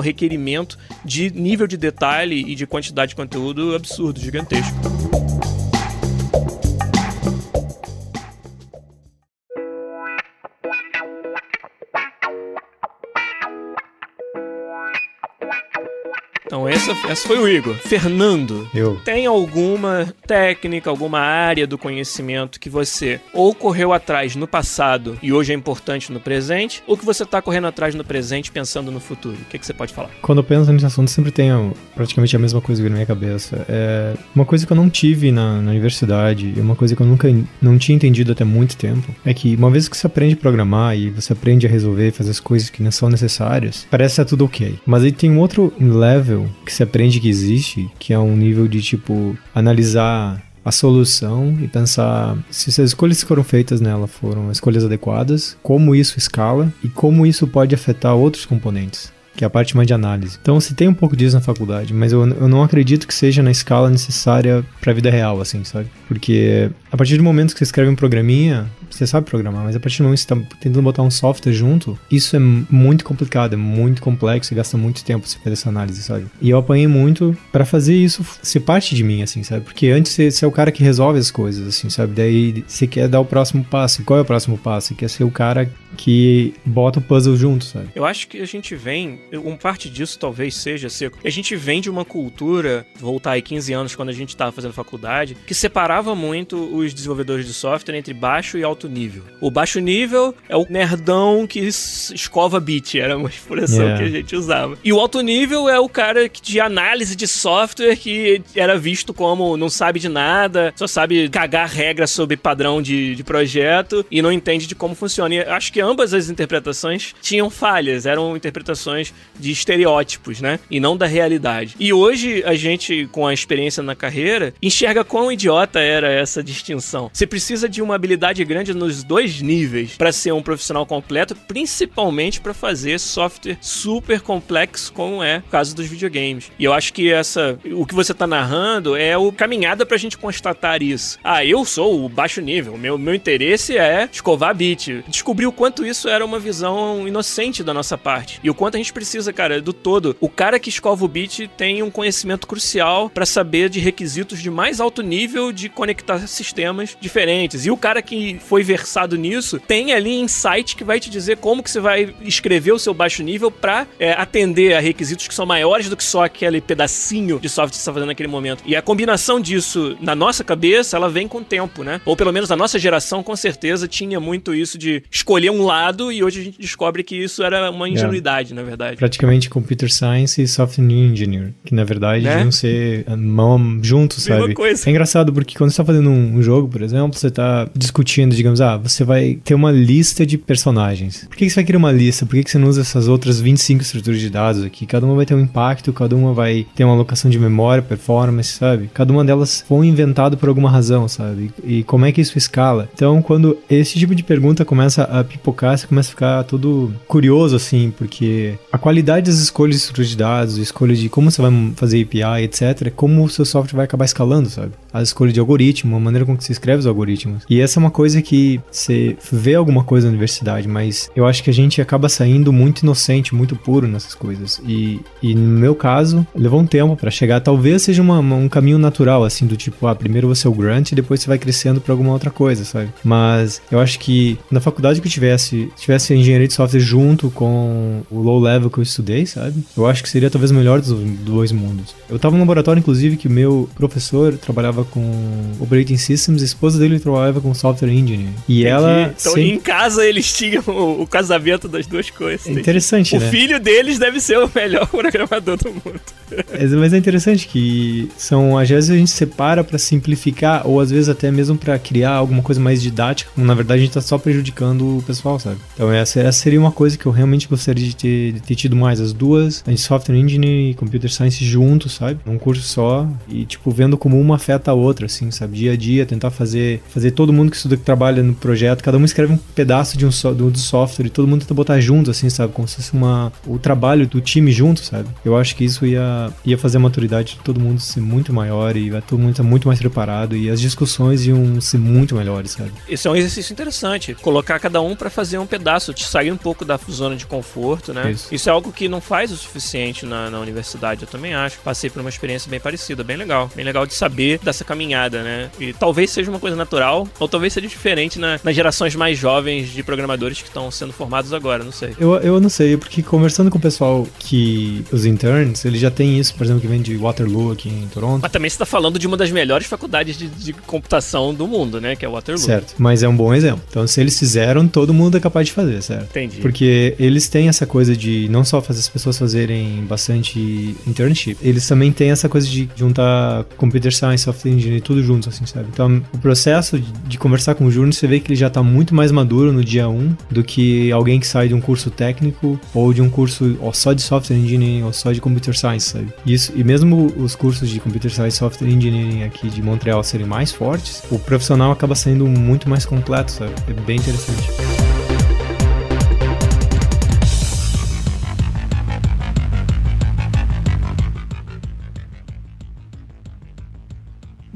requerimento de nível de detalhe e de quantidade de conteúdo absurdo, gigantesco. Então essa, essa foi o Igor. Fernando, Eu. tem alguma técnica, alguma área do conhecimento que você ou correu atrás no passado e hoje é importante no presente, ou que você tá correndo atrás no presente pensando no futuro? O que, que você pode falar? Quando eu penso nesse assunto, sempre tenho praticamente a mesma coisa na minha cabeça. É uma coisa que eu não tive na, na universidade, e uma coisa que eu nunca não tinha entendido até muito tempo, é que uma vez que você aprende a programar e você aprende a resolver, fazer as coisas que não são necessárias, parece que tá tudo ok. Mas aí tem um outro level que você aprende que existe, que é um nível de tipo analisar a solução e pensar se as escolhas que foram feitas nela foram escolhas adequadas, como isso escala e como isso pode afetar outros componentes. Que é a parte mais de análise. Então, se tem um pouco disso na faculdade, mas eu, eu não acredito que seja na escala necessária pra vida real, assim, sabe? Porque a partir do momento que você escreve um programinha, você sabe programar, mas a partir do momento que você tá tentando botar um software junto, isso é muito complicado, é muito complexo e gasta muito tempo você fazer essa análise, sabe? E eu apanhei muito pra fazer isso ser parte de mim, assim, sabe? Porque antes você, você é o cara que resolve as coisas, assim, sabe? Daí você quer dar o próximo passo. E qual é o próximo passo? Você quer ser o cara que bota o puzzle junto, sabe? Eu acho que a gente vem, um parte disso talvez seja seco. A gente vem de uma cultura, voltar aí 15 anos quando a gente estava fazendo faculdade, que separava muito os desenvolvedores de software entre baixo e alto nível. O baixo nível é o nerdão que escova bit, era uma expressão Yeah. que a gente usava. E o alto nível é o cara que- de análise de software que era visto como não sabe de nada, só sabe cagar regras sobre padrão de, de projeto e não entende de como funciona. E acho que ambas as interpretações tinham falhas, eram interpretações de estereótipos, né? E não da realidade. E hoje a gente, com a experiência na carreira, enxerga quão idiota era essa distinção. Você precisa de uma habilidade grande nos dois níveis para ser um profissional completo, principalmente para fazer software super complexo, como é o caso dos videogames. E eu acho que essa, o que você tá narrando é o caminhada pra gente constatar isso. Ah, eu sou o baixo nível, meu, meu interesse é escovar bit. Descobri o quanto isso era uma visão inocente da nossa parte. E o quanto a gente precisa, cara, do todo. O cara que escova o bit tem um conhecimento crucial pra saber de requisitos de mais alto nível de conectar sistemas diferentes. E o cara que foi versado nisso tem ali insight que vai te dizer como que você vai escrever o seu baixo nível pra é, atender a requisitos que são maiores do que só aquele pedacinho de software que você está fazendo naquele momento. E a combinação disso na nossa cabeça, ela vem com o tempo, né? Ou pelo menos na nossa geração, com certeza, tinha muito isso de escolher um lado e hoje a gente descobre que isso era uma ingenuidade, na verdade. Praticamente Computer Science e Software Engineer, que na verdade Né? deviam ser ah, mão juntos, sabe? coisa. É engraçado porque quando você tá fazendo um, jogo, por exemplo, você tá discutindo, digamos, ah, você vai ter uma lista de personagens. Por que, que você vai querer uma lista? Por que, que você não usa essas outras 25 estruturas de dados aqui? Cada uma vai ter um impacto, cada uma vai ter uma alocação de memória, performance, sabe? Cada uma delas foi inventado por alguma razão, sabe? E como é que isso escala? Então, quando esse tipo de pergunta começa a pipocar, você começa a ficar todo curioso, assim, porque a qualidade das escolhas de estrutura de dados, escolha de como você vai fazer API, etc., é como o seu software vai acabar escalando, sabe? A escolha de algoritmo, a maneira com que você escreve os algoritmos. E essa é uma coisa que você vê alguma coisa na universidade, mas eu acho que a gente acaba saindo muito inocente, muito puro nessas coisas. E, e no meu caso, levou um tempo pra chegar. Talvez seja uma- um caminho natural, assim, do tipo, ah, primeiro você é o grant e depois você vai crescendo pra alguma outra coisa, sabe? Mas eu acho que na faculdade que eu tivesse, tivesse engenharia de software junto com o low level que eu estudei, sabe? Eu acho que seria talvez o melhor dos dois mundos. Eu tava num laboratório, inclusive, que o meu professor trabalhava com operating systems, a esposa dele trabalhava com software engineering. E ela. Entendi. Então, sempre- em casa, eles tinham o, o casamento das duas coisas. É interessante, O né? filho deles deve ser o melhor programador do mundo. É, Mas é interessante que são, às vezes a gente separa pra simplificar, ou às vezes até mesmo pra criar alguma coisa mais didática, na verdade a gente tá só prejudicando o pessoal, sabe? Então essa, essa seria uma coisa que eu realmente gostaria de ter, de ter tido mais, as duas, a Software Engineering e Computer Science juntos, sabe? Num curso só, e tipo, vendo como uma afeta a outra, assim, sabe? Dia a dia, tentar fazer, fazer todo mundo que estuda, que trabalha no projeto, cada um escreve um pedaço de um so- do, do software e todo mundo tenta botar junto, assim, sabe? Como se fosse uma, o trabalho do time junto, sabe? Eu acho que isso ia, ia fazer a maturidade de todo mundo ser muito maior e vai todo mundo estar muito mais preparado e as discussões iam ser muito melhores, sabe? Esse é um exercício interessante. Colocar cada um pra fazer um pedaço, te sair um pouco da zona de conforto, né? Isso. Isso, isso é algo que não faz o suficiente na, na universidade, eu também acho. Passei por uma experiência bem parecida, bem legal. Bem legal de saber dessa caminhada, né? E talvez seja uma coisa natural, ou talvez seja diferente na, nas gerações mais jovens de programadores que estão sendo formados agora, não sei. Eu, eu não sei, porque conversando com o pessoal que. os interns, eles já têm isso, por exemplo, que vem de Waterloo aqui em Toronto. Mas também você tá falando de uma das melhores faculdades de, de computação do mundo, né? Que é Waterloo. Certo, mas é um bom exemplo. Então, se eles fizeram, todo mundo é capaz de fazer, certo? Entendi. Porque eles têm essa coisa de não só fazer as pessoas fazerem bastante internship, eles também têm essa coisa de juntar computer science, software engineering, tudo junto, assim, sabe? Então, o processo de, de conversar com o Júnior, você vê que ele já tá muito mais maduro no dia 1 do que alguém que sai de um curso técnico ou de um curso ó, só de software engineering ou só de computer science, sabe? Isso, e mesmo os cursos de computer science software engineering aqui de Montreal serem mais fortes, o profissional acaba sendo muito mais completo, sabe? É bem interessante.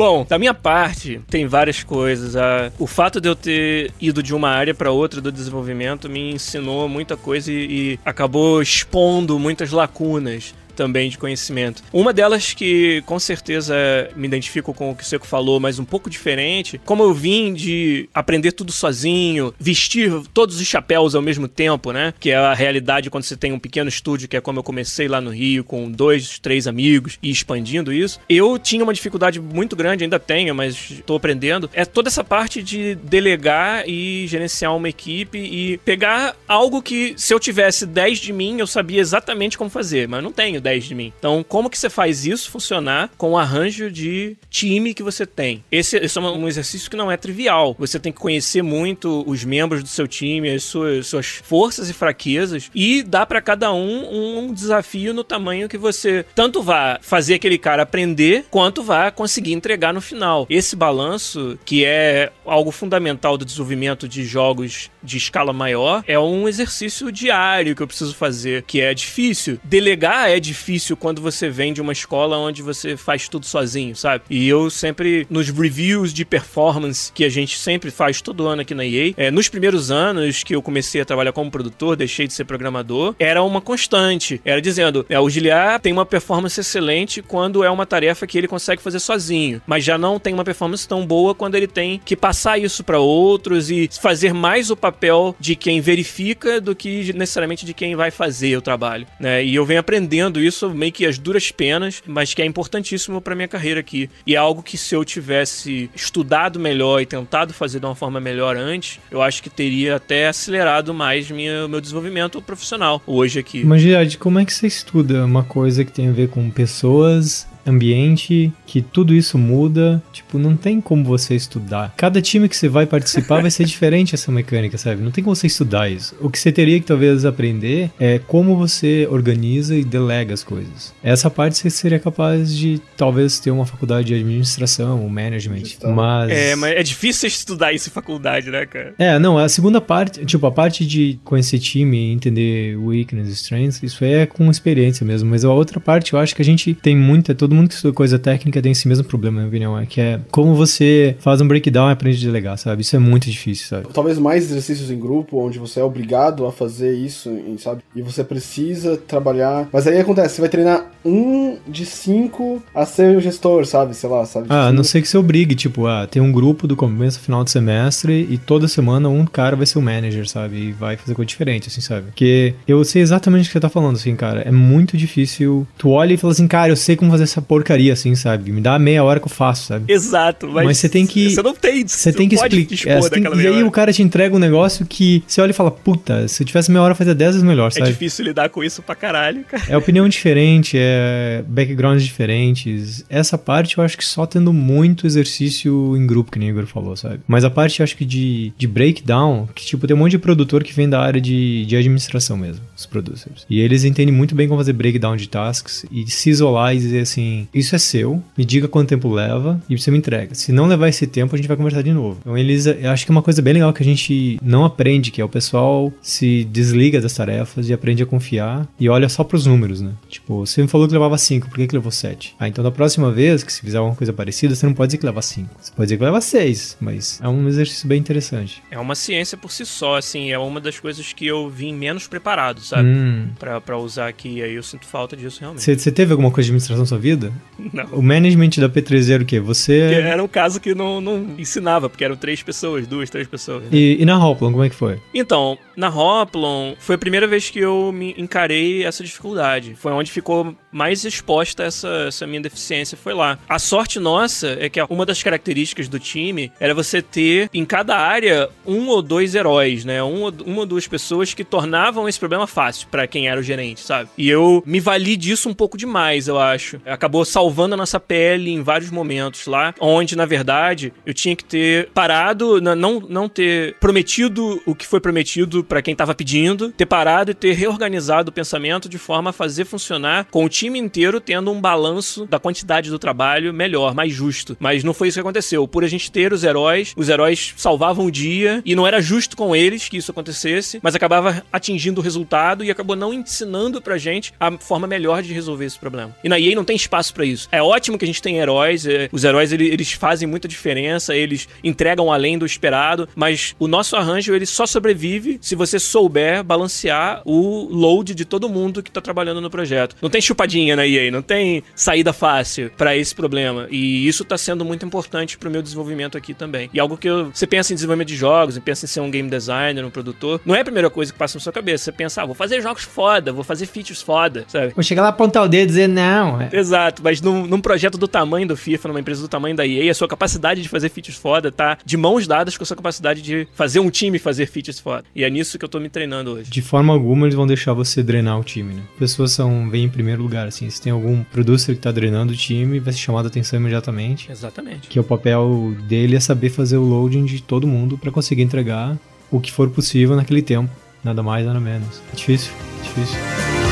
Bom, da minha parte, tem várias coisas. O fato de eu ter ido de uma área para outra do desenvolvimento me ensinou muita coisa e, e acabou expondo muitas lacunas também de conhecimento. Uma delas que com certeza me identifico com o que o Seco falou, mas um pouco diferente, como eu vim de aprender tudo sozinho, vestir todos os chapéus ao mesmo tempo, né? Que é a realidade quando você tem um pequeno estúdio, que é como eu comecei lá no Rio, com dois, três amigos e expandindo isso. Eu tinha uma dificuldade muito grande, ainda tenho, mas estou aprendendo. É toda essa parte de delegar e gerenciar uma equipe e pegar algo que se eu tivesse 10 de mim, eu sabia exatamente como fazer, mas não tenho 10 de mim. Então, como que você faz isso funcionar com o arranjo de time que você tem? Esse, esse é um exercício que não é trivial. Você tem que conhecer muito os membros do seu time, as suas, suas forças e fraquezas, e dá para cada um um desafio no tamanho que você tanto vá fazer aquele cara aprender, quanto vá conseguir entregar no final. Esse balanço, que é algo fundamental do desenvolvimento de jogos de escala maior, é um exercício diário que eu preciso fazer, que é difícil. Delegar é difícil quando você vem de uma escola onde você faz tudo sozinho, sabe? E eu sempre, nos reviews de performance que a gente sempre faz todo ano aqui na EA, é, nos primeiros anos que eu comecei a trabalhar como produtor, deixei de ser programador, era uma constante. Era dizendo, é, o Giliar tem uma performance excelente quando é uma tarefa que ele consegue fazer sozinho, mas já não tem uma performance tão boa quando ele tem que passar isso para outros e fazer mais o papel de quem verifica do que necessariamente de quem vai fazer o trabalho, né? E eu venho aprendendo isso meio que as duras penas, mas que é importantíssimo para minha carreira aqui. E é algo que se eu tivesse estudado melhor e tentado fazer de uma forma melhor antes, eu acho que teria até acelerado mais minha, meu desenvolvimento profissional hoje aqui. Mas, Girard, como é que você estuda uma coisa que tem a ver com pessoas ambiente, que tudo isso muda. Tipo, não tem como você estudar. Cada time que você vai participar vai ser diferente essa mecânica, sabe? Não tem como você estudar isso. O que você teria que talvez aprender é como você organiza e delega as coisas. Essa parte você seria capaz de talvez ter uma faculdade de administração ou management, mas É, mas é difícil estudar isso em faculdade, né, cara? É, não, a segunda parte, tipo, a parte de conhecer time, entender weakness, strengths, isso aí é com experiência mesmo, mas a outra parte eu acho que a gente tem muita, todo mundo que estuda coisa técnica tem esse mesmo problema, na minha opinião, é que é como você faz um breakdown e aprende a delegar, sabe? Isso é muito difícil, sabe? Talvez mais exercícios em grupo, onde você é obrigado a fazer isso, sabe? E você precisa trabalhar. Mas aí acontece, você vai treinar um de cinco a ser o gestor, sabe? Sei lá, sabe? Ah, a não sei que você obrigue, tipo, ah, tem um grupo do começo ao final do semestre e toda semana um cara vai ser o manager, sabe? E vai fazer coisa diferente, assim, sabe? Porque eu sei exatamente o que você tá falando, assim, cara. É muito difícil. Tu olha e fala assim, cara, eu sei como fazer essa porcaria, assim, sabe? Me dá meia hora que eu faço, sabe? Exato, mas, Mas você tem que- Você não tem. Você tem que explicar. é, tem- e aí o cara te entrega um negócio que você olha e fala, puta, se eu tivesse meia hora, fazia 10 vezes melhor, É sabe? difícil lidar com isso pra caralho, cara. É opinião diferente, é backgrounds diferentes. Essa parte eu acho que só tendo muito exercício em grupo, que nem o Igor falou, sabe? Mas a parte eu acho que de, de breakdown, que tipo, tem um monte de produtor que vem da área de, de administração mesmo, os producers. E eles entendem muito bem como fazer breakdown de tasks e se isolar e dizer assim, assim: Isso é seu, me diga quanto tempo leva e você me entrega. Se não levar esse tempo, a gente vai conversar de novo. Então, eles, eu acho que é uma coisa bem legal que a gente não aprende, que é o pessoal se desliga das tarefas e aprende a confiar e olha só pros números, né? Tipo, você me falou que levava 5, por que, que levou 7? Ah, então da próxima vez que se fizer alguma coisa parecida, você não pode dizer que leva 5. Você pode dizer que leva 6, mas é um exercício bem interessante. É uma ciência por si só, assim, é uma das coisas que eu vim menos preparado, sabe? Hum. Pra, pra usar aqui, aí eu sinto falta disso realmente. Você você teve alguma coisa de administração na sua vida? Não. O management da P3 era o quê? Você. era um caso que não, não ensinava, porque eram três pessoas, duas, três pessoas. né? E, e na Hoplon, como é que foi? Então, na Hoplon, foi a primeira vez que eu me encarei essa dificuldade. Foi onde ficou mais exposta essa, essa minha deficiência, foi lá. A sorte nossa é que uma das características do time era você ter em cada área um ou dois heróis, né? Um, uma ou duas pessoas que tornavam esse problema fácil pra quem era o gerente, sabe? E eu me vali disso um pouco demais, eu acho. Acabou salvando a nossa pele em vários momentos lá, onde, na verdade, eu tinha que ter parado, não, não ter prometido o que foi prometido pra quem tava pedindo, ter parado e ter reorganizado o pensamento de forma a fazer funcionar com o time inteiro tendo um balanço da quantidade do trabalho melhor, mais justo. Mas não foi isso que aconteceu. Por a gente ter os heróis, os heróis salvavam o dia e não era justo com eles que isso acontecesse, mas acabava atingindo o resultado e acabou não ensinando pra gente a forma melhor de resolver esse problema. E na EA não tem espaço pra isso. É ótimo que a gente tem heróis, é, os heróis ele- eles fazem muita diferença, eles entregam além do esperado, mas o nosso arranjo ele só sobrevive se você souber balancear o load de todo mundo que tá trabalhando no projeto. Não tem chupadinha na EA, não tem saída fácil pra esse problema. E isso tá sendo muito importante pro meu desenvolvimento aqui também. E algo que eu, você pensa em desenvolvimento de jogos, e pensa em ser um game designer, um produtor, não é a primeira coisa que passa na sua cabeça. Você pensa, ah, vou fazer jogos foda, vou fazer features foda, sabe? Vou chegar lá, apontar o dedo e dizer não. é- Exato, mas num, num projeto do tamanho do FIFA, numa empresa do tamanho da EA, a sua capacidade de fazer features foda tá de mãos dadas com a sua capacidade de fazer um time fazer features foda. E é nisso que eu tô me treinando hoje. De forma alguma eles vão deixar você drenar o time, né? Pessoas são vêm em primeiro lugar, assim. Se tem algum producer que tá drenando o time, vai ser chamado a atenção imediatamente. Exatamente. Que o papel dele é saber fazer o loading de todo mundo pra conseguir entregar o que for possível naquele tempo. Nada mais, nada menos. Difícil, difícil.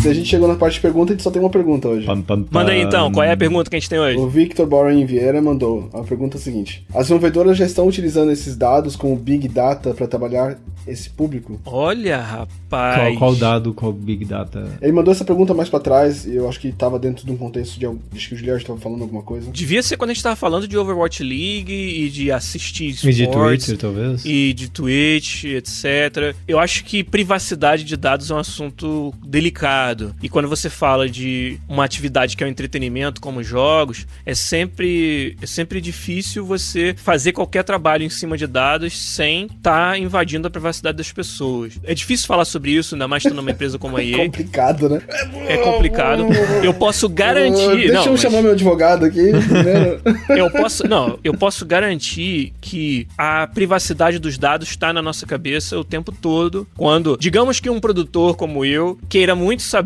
Se a gente chegou na parte de pergunta, a gente só tem uma pergunta hoje. Pam, pam, Manda aí então, qual é a pergunta que a gente tem hoje? O Victor Boren Vieira mandou a pergunta seguinte: As desenvolvedoras já estão utilizando esses dados como Big Data para trabalhar esse público? Olha, rapaz. Qual, qual dado, qual Big Data? Ele mandou essa pergunta mais pra trás e eu acho que tava dentro de um contexto de. Acho que o Guilherme tava falando alguma coisa. Devia ser quando a gente tava falando de Overwatch League e de assistir E de esportes. Twitter, talvez? e de Twitch, etc. Eu acho que privacidade de dados é um assunto delicado. E quando você fala de uma atividade que é o entretenimento, como jogos, é sempre, é sempre difícil você fazer qualquer trabalho em cima de dados sem estar invadindo a privacidade das pessoas. É difícil falar sobre isso, ainda mais estando numa empresa como a EA. Complicado, né? É complicado. Eu posso garantir. Deixa não, eu mas- chamar meu advogado aqui. primeiro. eu posso, não, eu posso garantir que a privacidade dos dados está na nossa cabeça o tempo todo. Quando, digamos que um produtor como eu queira muito saber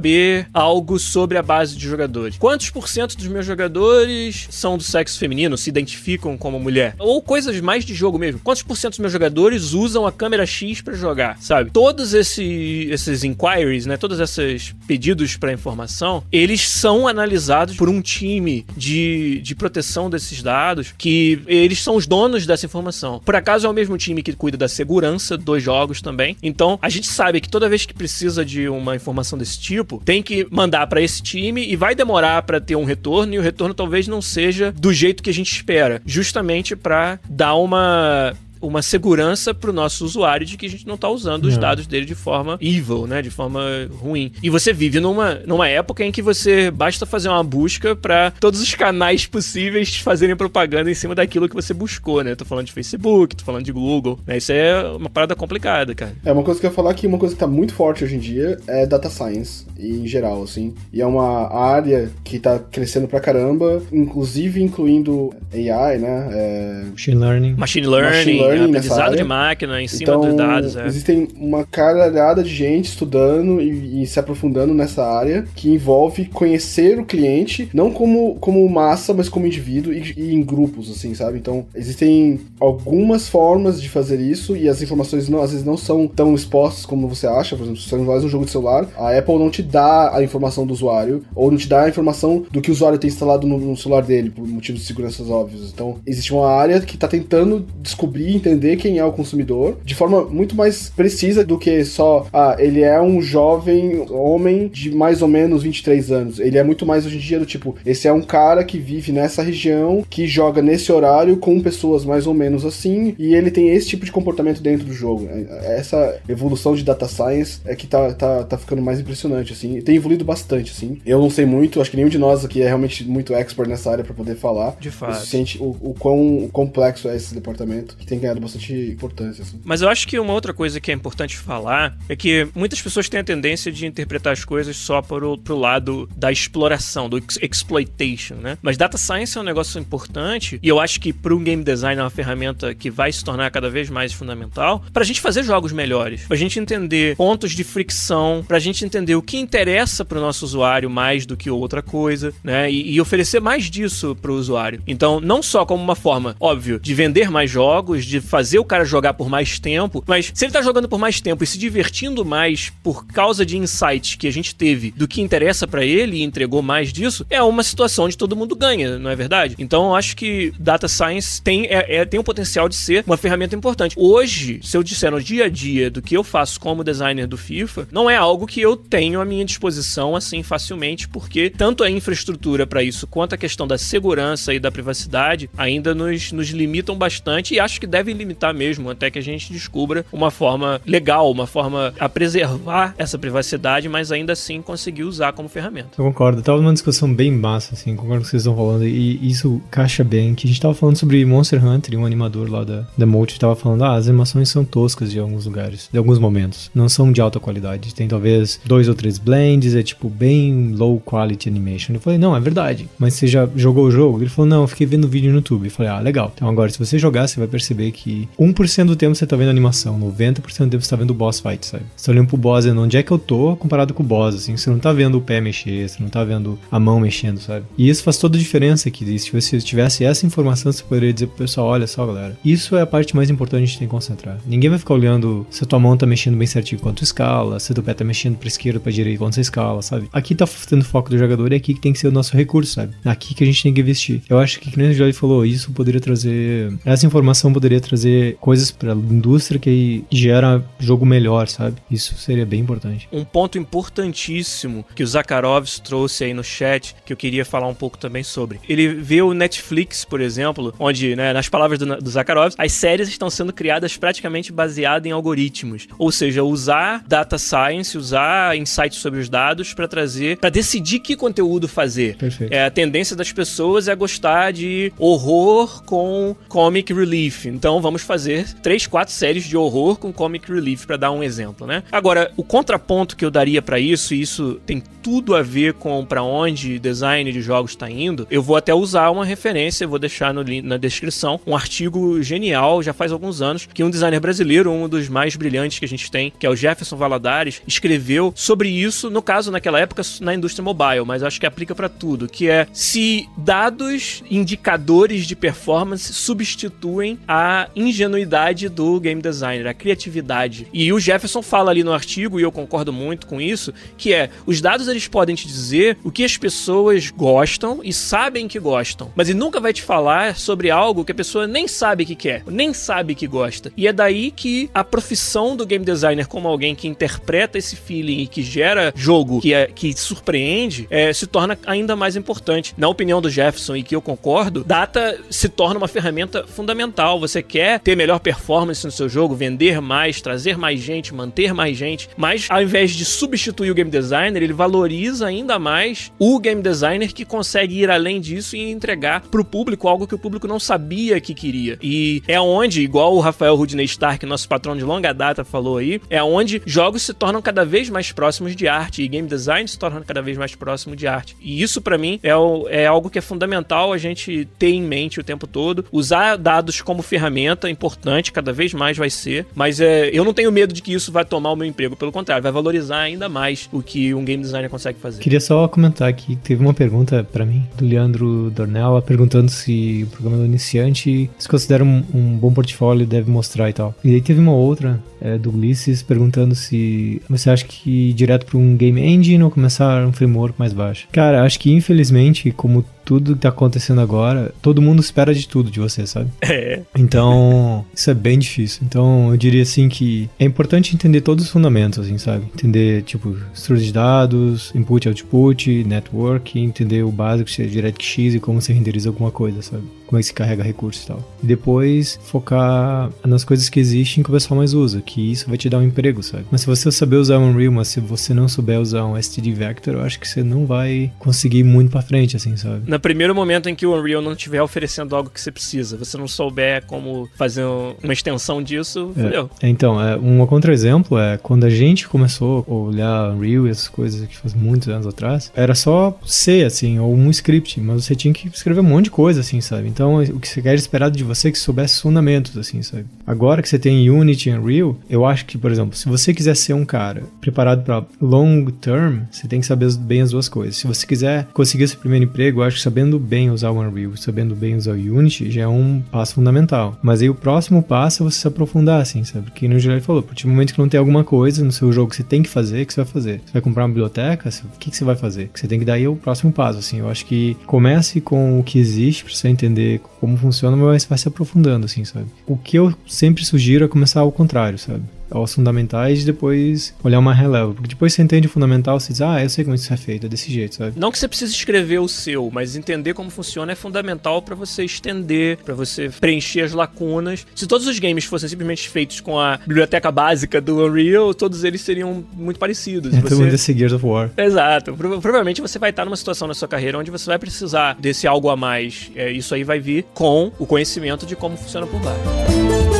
algo sobre a base de jogadores. Quantos por cento dos meus jogadores são do sexo feminino, se identificam como mulher? Ou coisas mais de jogo mesmo. Quantos por cento dos meus jogadores usam a câmera X pra jogar, sabe? Todos esse, esses inquiries, né, todos esses pedidos para informação, eles são analisados por um time de, de proteção desses dados, que eles são os donos dessa informação. Por acaso é o mesmo time que cuida da segurança dos jogos também. Então, a gente sabe que toda vez que precisa de uma informação desse tipo, tem que mandar para esse time e vai demorar para ter um retorno e o retorno talvez não seja do jeito que a gente espera, justamente para dar uma uma segurança pro nosso usuário de que a gente não tá usando os dados dele de forma evil, né, de forma ruim. E você vive numa, numa época em que você basta fazer uma busca para todos os canais possíveis fazerem propaganda em cima daquilo que você buscou, né? Tô falando de Facebook, tô falando de Google, né? Isso é uma parada complicada, cara. É uma coisa que eu ia falar que uma coisa que tá muito forte hoje em dia é data science, em geral, assim. E é uma área que tá crescendo pra caramba, inclusive incluindo AI, né? É, Machine Learning. Machine learning, Machine learning, learning é, área. de máquina em cima então, dos dados. É. Existem uma caralhada de gente estudando e, e, se aprofundando nessa área que envolve conhecer o cliente, não como, como massa, mas como indivíduo e, e em grupos, assim, sabe? Então, existem algumas formas de fazer isso e as informações não, às vezes não são tão expostas como você acha. Por exemplo, se você faz um jogo de celular, a Apple não te dá a informação do usuário ou não te dá a informação do que o usuário tem instalado no, no celular dele, por motivos de segurança óbvios. Então, existe uma área que está tentando descobrir, entender quem é o consumidor de forma muito mais precisa do que só, ah, ele é um jovem homem de mais ou menos 23 anos. Ele é muito mais hoje em dia do tipo, esse é um cara que vive nessa região, que joga nesse horário com pessoas mais ou menos assim, e ele tem esse tipo de comportamento dentro do jogo. É, essa evolução de data science é que tá, tá, tá ficando mais impressionante, assim. Tem evoluído bastante, assim. Eu não sei muito, acho que nenhum de nós aqui é realmente muito expert nessa área para poder falar. De fato. O, o, o quão complexo é esse departamento, que tem ganhado bastante importância, assim. Mas eu acho que uma outra coisa que é importante falar é que muitas pessoas têm a tendência de interpretar as coisas só pro, pro lado da exploração, do exploitation, né? Mas data science é um negócio importante e eu acho que para um game design é uma ferramenta que vai se tornar cada vez mais fundamental para a gente fazer jogos melhores, para a gente entender pontos de fricção, para a gente entender o que interessa para o nosso usuário mais do que outra coisa, né? E, e oferecer mais disso para o usuário. Então, não só como uma forma, óbvio, de vender mais jogos, de fazer o cara jogar por mais tempo, mas se ele tá jogando por mais tempo e se divertindo mais por causa de insights que a gente teve do que interessa para ele e entregou mais disso, é uma situação onde todo mundo ganha, não é verdade? Então, eu acho que data science tem, é, é, tem o potencial de ser uma ferramenta importante. Hoje, se eu disser no dia a dia do que eu faço como designer do FIFA, não é algo que eu tenho à minha disposição assim facilmente, porque tanto a infraestrutura para isso quanto a questão da segurança e da privacidade ainda nos, nos limitam bastante e acho que devem limitar mesmo até que a gente descubra uma forma legal, uma forma a preservar essa privacidade, mas ainda assim conseguir usar como ferramenta. Eu concordo. Tava numa discussão bem massa, assim, concordo com o que vocês estão falando, e isso caixa bem, que a gente tava falando sobre Monster Hunter e um animador lá da, da Mold tava falando, ah, as animações são toscas de alguns lugares, de alguns momentos. Não são de alta qualidade. Tem talvez dois ou três blends, é tipo bem low quality animation. Eu falei, não, é verdade. Mas você já jogou o jogo? Ele falou, não, eu fiquei vendo vídeo no YouTube. Eu falei, ah, legal. Então agora, se você jogar, você vai perceber que 1% do tempo você tá vendo animação, 90% do tempo você tá vendo boss fight, sabe? Você tá olhando pro boss e onde é que eu tô comparado com o boss, assim. Você não tá vendo o pé mexer, você não tá vendo a mão mexendo, sabe? E isso faz toda a diferença aqui. Se você tivesse essa informação, você poderia dizer pro pessoal, olha só, galera, isso é a parte mais importante que a gente tem que concentrar. Ninguém vai ficar olhando se a tua mão tá mexendo bem certinho quanto escala, se o pé tá mexendo pra esquerda, pra direita quanto você escala, sabe? Aqui tá tendo foco do jogador e é aqui que tem que ser o nosso recurso, sabe? Aqui que a gente tem que investir. Eu acho que, como o Joy falou, isso poderia trazer. Essa informação poderia trazer coisas pra indústria que gera jogo melhor, sabe? Isso seria bem importante. Um ponto importantíssimo que o Zakharov trouxe aí no chat, que eu queria falar um pouco também sobre. Ele vê o Netflix, por exemplo, onde, né, nas palavras do, do Zakharov, as séries estão sendo criadas praticamente baseadas em algoritmos. Ou seja, usar data science, usar insights sobre os dados para trazer, para decidir que conteúdo fazer. Perfeito. É, a tendência das pessoas é gostar de horror com comic relief. Então vamos fazer três, quatro séries de horror com comic relief para dar um exemplo, né? Agora, o contraponto que eu daria para isso, e isso tem tudo a ver com para onde design de jogos está indo, eu vou até usar uma referência, vou deixar no, na descrição um artigo genial, já faz alguns anos, que um designer brasileiro, um dos mais brilhantes que a gente tem, que é o Jefferson Valadares, escreveu sobre isso, no caso naquela época na indústria mobile, mas acho que aplica para tudo, que é se dados indicadores de performance substituem a ingenuidade do game designer, a criatividade. E o Jefferson fala ali no artigo, e eu concordo muito com isso, que é os dados eles podem te dizer o que as pessoas gostam e sabem que gostam, mas ele nunca vai te falar sobre algo que a pessoa nem sabe que quer, nem sabe que gosta. E é daí que a profissão do game designer como alguém que interpreta esse feeling e que gera jogo que, é, que surpreende é, se torna ainda mais importante. Na opinião do Jefferson, e que eu concordo, data se torna uma ferramenta fundamental. Você quer ter melhor performance no seu jogo, vender mais, trazer mais gente, manter mais gente, mas ao invés de substituir o game designer, ele valoriza ainda mais o game designer que consegue ir além disso e entregar pro público algo que o público não sabia que queria. E é onde, igual o Rafael Rudney Stark, nosso patrão de longa data, falou aí, é onde jogos se tornam cada vez mais próximos de arte e game design se torna cada vez mais próximo de arte. E isso para mim é, o, é algo que é fundamental a gente ter em mente o tempo todo, usar dados como ferramenta ferramenta importante, cada vez mais vai ser, mas é, eu não tenho medo de que isso vai tomar o meu emprego, pelo contrário, vai valorizar ainda mais o que um game designer consegue fazer. Queria só comentar aqui, teve uma pergunta para mim do Leandro Dornella perguntando se o programador iniciante se considera um, um bom portfólio deve mostrar e tal. E aí teve uma outra é, do Ulisses perguntando se você acha que ir direto para um game engine ou começar um framework mais baixo. Cara, acho que infelizmente, como tudo que tá acontecendo agora, todo mundo espera de tudo de você, sabe? É. Então, isso é bem difícil. Então, eu diria assim que é importante entender todos os fundamentos, assim, sabe? Entender, tipo, estrutura de dados, input, output, network, entender o básico, se é DirectX e como você renderiza alguma coisa, sabe? Como é que se carrega recursos e tal. E depois focar nas coisas que existem que o pessoal mais usa, que isso vai te dar um emprego, sabe? Mas se você saber usar um Unreal, mas se você não souber usar um STD Vector, eu acho que você não vai conseguir ir muito pra frente, assim, sabe? No primeiro momento em que o Unreal não estiver oferecendo algo que você precisa, você não souber como fazer uma extensão disso, é. Então, é, um contra-exemplo é quando a gente começou a olhar Unreal e essas coisas que faz muitos anos atrás, era só C, assim, ou um script, mas você tinha que escrever um monte de coisa, assim, sabe? Então, o que você quer esperado de você é que soubesse fundamentos, assim, sabe? Agora que você tem Unity e Unreal, eu acho que, por exemplo, se você quiser ser um cara preparado para long term, você tem que saber bem as duas coisas. Se você quiser conseguir esse primeiro emprego, eu acho que sabendo bem usar o Unreal, sabendo bem usar o Unity, já é um passo fundamental. Mas aí o próximo passo é você se aprofundar, assim, sabe? Porque no geral ele falou, a partir do momento que não tem alguma coisa no seu jogo que você tem que fazer, que você vai fazer? Você vai comprar uma biblioteca? O que, você vai fazer? Que você tem que dar aí o próximo passo, assim. Eu acho que comece com o que existe pra você entender como funciona, mas vai se aprofundando, assim, sabe? O que eu sempre sugiro é começar ao contrário, sabe? Aos fundamentais e depois olhar uma relevo. Porque depois você entende o fundamental, você diz, ah, eu sei como isso é feito, é desse jeito, sabe? Não que você precise escrever o seu, mas entender como funciona é fundamental para você estender, para você preencher as lacunas. Se todos os games fossem simplesmente feitos com a biblioteca básica do Unreal, todos eles seriam muito parecidos. É, você... mundo Gears of War. Exato. Pro provavelmente você vai estar numa situação na sua carreira onde você vai precisar desse algo a mais. É, isso aí vai vir com o conhecimento de como funciona por baixo.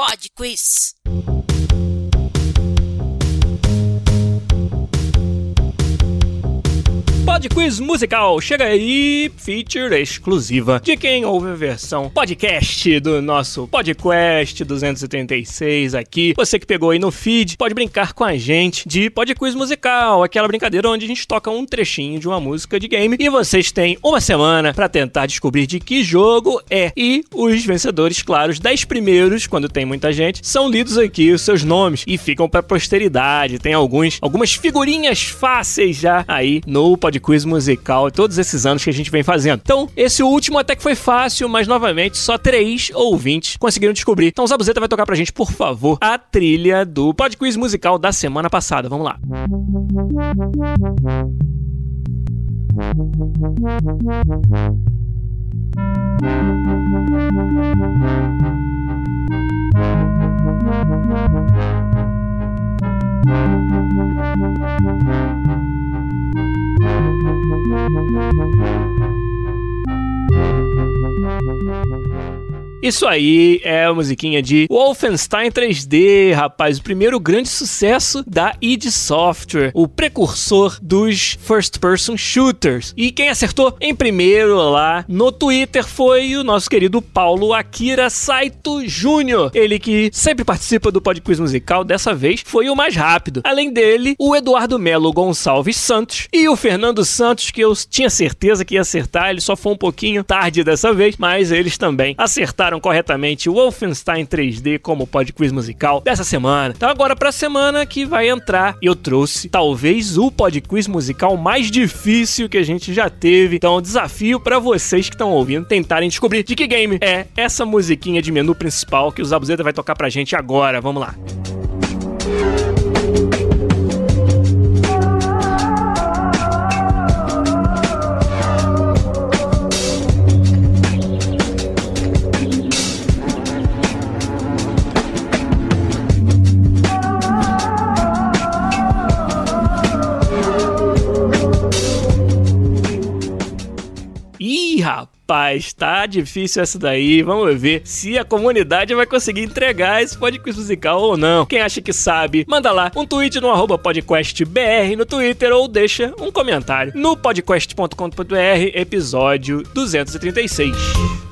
Pod Quiz. Pod Quiz Musical chega aí, feature exclusiva de quem ouve a versão podcast do nosso Podcast 236 aqui. Você que pegou aí no feed, pode brincar com a gente de Pod Quiz Musical, aquela brincadeira onde a gente toca um trechinho de uma música de game e vocês têm uma semana para tentar descobrir de que jogo é. E os vencedores, claro, os 10 primeiros, quando tem muita gente, são lidos aqui os seus nomes e ficam para posteridade. Tem alguns algumas figurinhas fáceis já aí no Pod quiz musical todos esses anos que a gente vem fazendo. Então, esse último até que foi fácil, mas novamente só três ouvintes conseguiram descobrir. Então, o Zabuzeta vai tocar pra gente, por favor, a trilha do Pod Quiz musical da semana passada. Vamos lá. Thank you. Isso aí é a musiquinha de Wolfenstein 3D, rapaz. O primeiro grande sucesso da id Software, o precursor dos first-person shooters. E quem acertou em primeiro lá no Twitter foi o nosso querido Paulo Akira Saito Jr. Ele que sempre participa do Pod Quiz Musical, dessa vez foi o mais rápido. Além dele, o Eduardo Melo Gonçalves Santos e o Fernando Santos, que eu tinha certeza que ia acertar. Ele só foi um pouquinho tarde dessa vez, mas eles também acertaram corretamente o Wolfenstein 3D como pod quiz musical dessa semana. Então agora pra semana que vai entrar, eu trouxe talvez o pod quiz musical mais difícil que a gente já teve. Então desafio para vocês que estão ouvindo tentarem descobrir de que game é essa musiquinha de menu principal que o Zabuzeta vai tocar pra gente agora. Vamos lá. Música rapaz, tá difícil essa daí. Vamos ver se a comunidade vai conseguir entregar esse podcast musical ou não. Quem acha que sabe, manda lá um tweet no arroba podcastbr no Twitter ou deixa um comentário no podcast.com.br, episódio 236.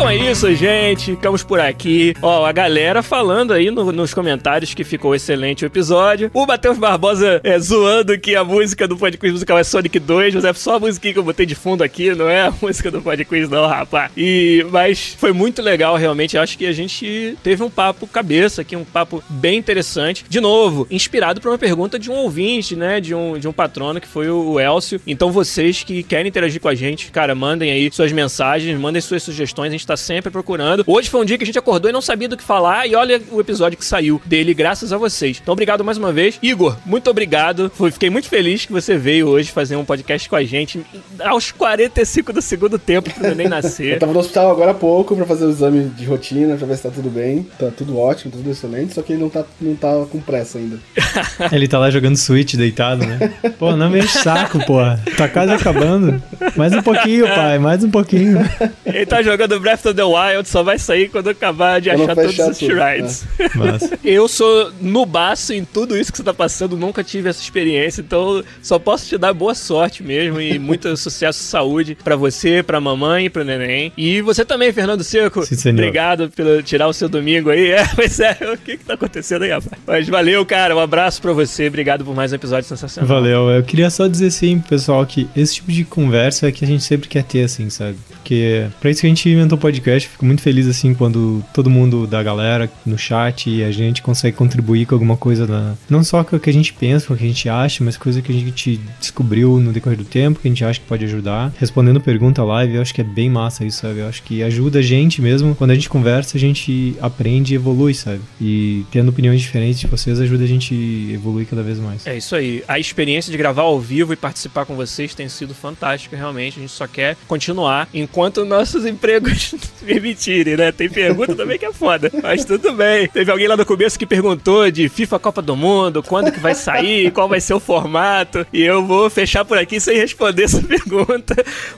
Então é isso, gente. Ficamos por aqui. Ó, a galera falando aí no- nos comentários que ficou excelente o episódio. O Matheus Barbosa é, zoando que a música do Podquiz musical é Sonic 2, mas é só a musiquinha que eu botei de fundo aqui, não é a música do Podquiz não, rapaz. E, mas foi muito legal, realmente. Acho que a gente teve um papo cabeça aqui, um papo bem interessante. De novo, inspirado por uma pergunta de um ouvinte, né? De um, de um patrono que foi o Elcio. Então vocês que querem interagir com a gente, cara, mandem aí suas mensagens, mandem suas sugestões, a gente tá sempre procurando. Hoje foi um dia que a gente acordou e não sabia do que falar, e olha o episódio que saiu dele, graças a vocês. Então, obrigado mais uma vez. Igor, muito obrigado. Fui- Fiquei muito feliz que você veio hoje fazer um podcast com a gente aos 45 do segundo tempo pro neném Eu nascer. tava no hospital agora há pouco pra fazer o exame de rotina, pra ver se tá tudo bem. Tá tudo ótimo, tá tudo excelente, só que ele não tá, não tá com pressa ainda. Ele tá lá jogando Switch deitado, né? Pô, não me enche saco, porra. Tá quase acabando. Mais um pouquinho, pai, mais um pouquinho. Ele tá jogando Breath of the Wild, só vai sair quando acabar de Quando achar todos os tudo, shrines. Mas, Eu sou nubaço em tudo isso que você tá passando, nunca tive essa experiência, então só posso te dar boa sorte mesmo e muito sucesso e saúde pra você, pra mamãe pro neném. E você também, Fernando Seco. Sim, senhor. Obrigado pelo tirar o seu domingo aí. É, pois é, o que que tá acontecendo aí, rapaz? Mas valeu, cara, um abraço pra você, obrigado por mais um episódio sensacional. valeu. Eu queria só dizer assim, pessoal, que esse tipo de conversa é que a gente sempre quer ter, assim, sabe? Porque pra isso que a gente inventou o podcast, fico muito feliz, assim, quando todo mundo da galera no chat e a gente consegue contribuir com alguma coisa, na... não só com o que a gente pensa, com o que a gente acha, mas coisa que a gente descobriu no decorrer do tempo, que a gente acha que pode ajudar. Respondendo pergunta live, eu acho que é bem massa isso, sabe? Eu acho que ajuda a gente mesmo. Quando a gente conversa, a gente aprende e evolui, sabe? E tendo opiniões diferentes de vocês ajuda a gente evoluir cada vez mais. É isso aí. A experiência de gravar ao vivo e participar com vocês tem sido fantástica, realmente. A gente só quer continuar enquanto nossos empregos permitirem, né? Tem pergunta também que é foda. Mas tudo bem. Teve alguém lá no começo que perguntou de FIFA Copa do Mundo, quando que vai sair, qual vai ser o formato. E eu vou fechar por aqui sem responder essa pergunta.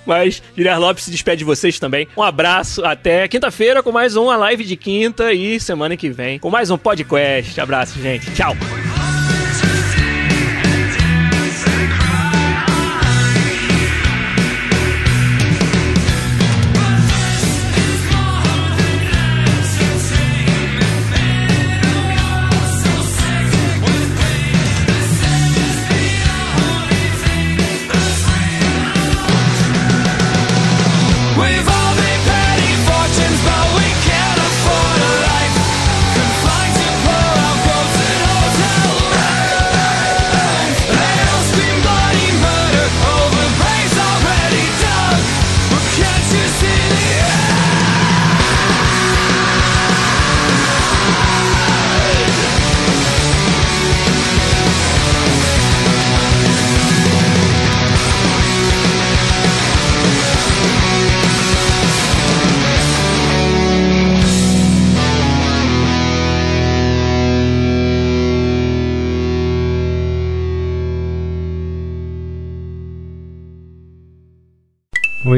Mas Guilherme Lopes se despede de vocês também. Um abraço, até quinta-feira com mais uma live de quinta e semana que vem com mais um podcast. Abraço, gente. Tchau.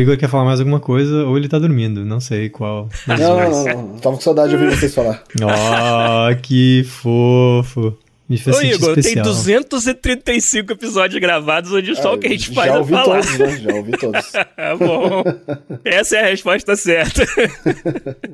Igor quer falar mais alguma coisa ou ele tá dormindo, não sei qual. Não, não, não, não. Tava com saudade de ouvir vocês falar. Ó, que fofo. Me fez Ô Igor, tem especial. 235 episódios gravados onde só o que a gente faz Já é ouvi falar. todos, né? Já ouvi todos. Bom, essa é a resposta certa.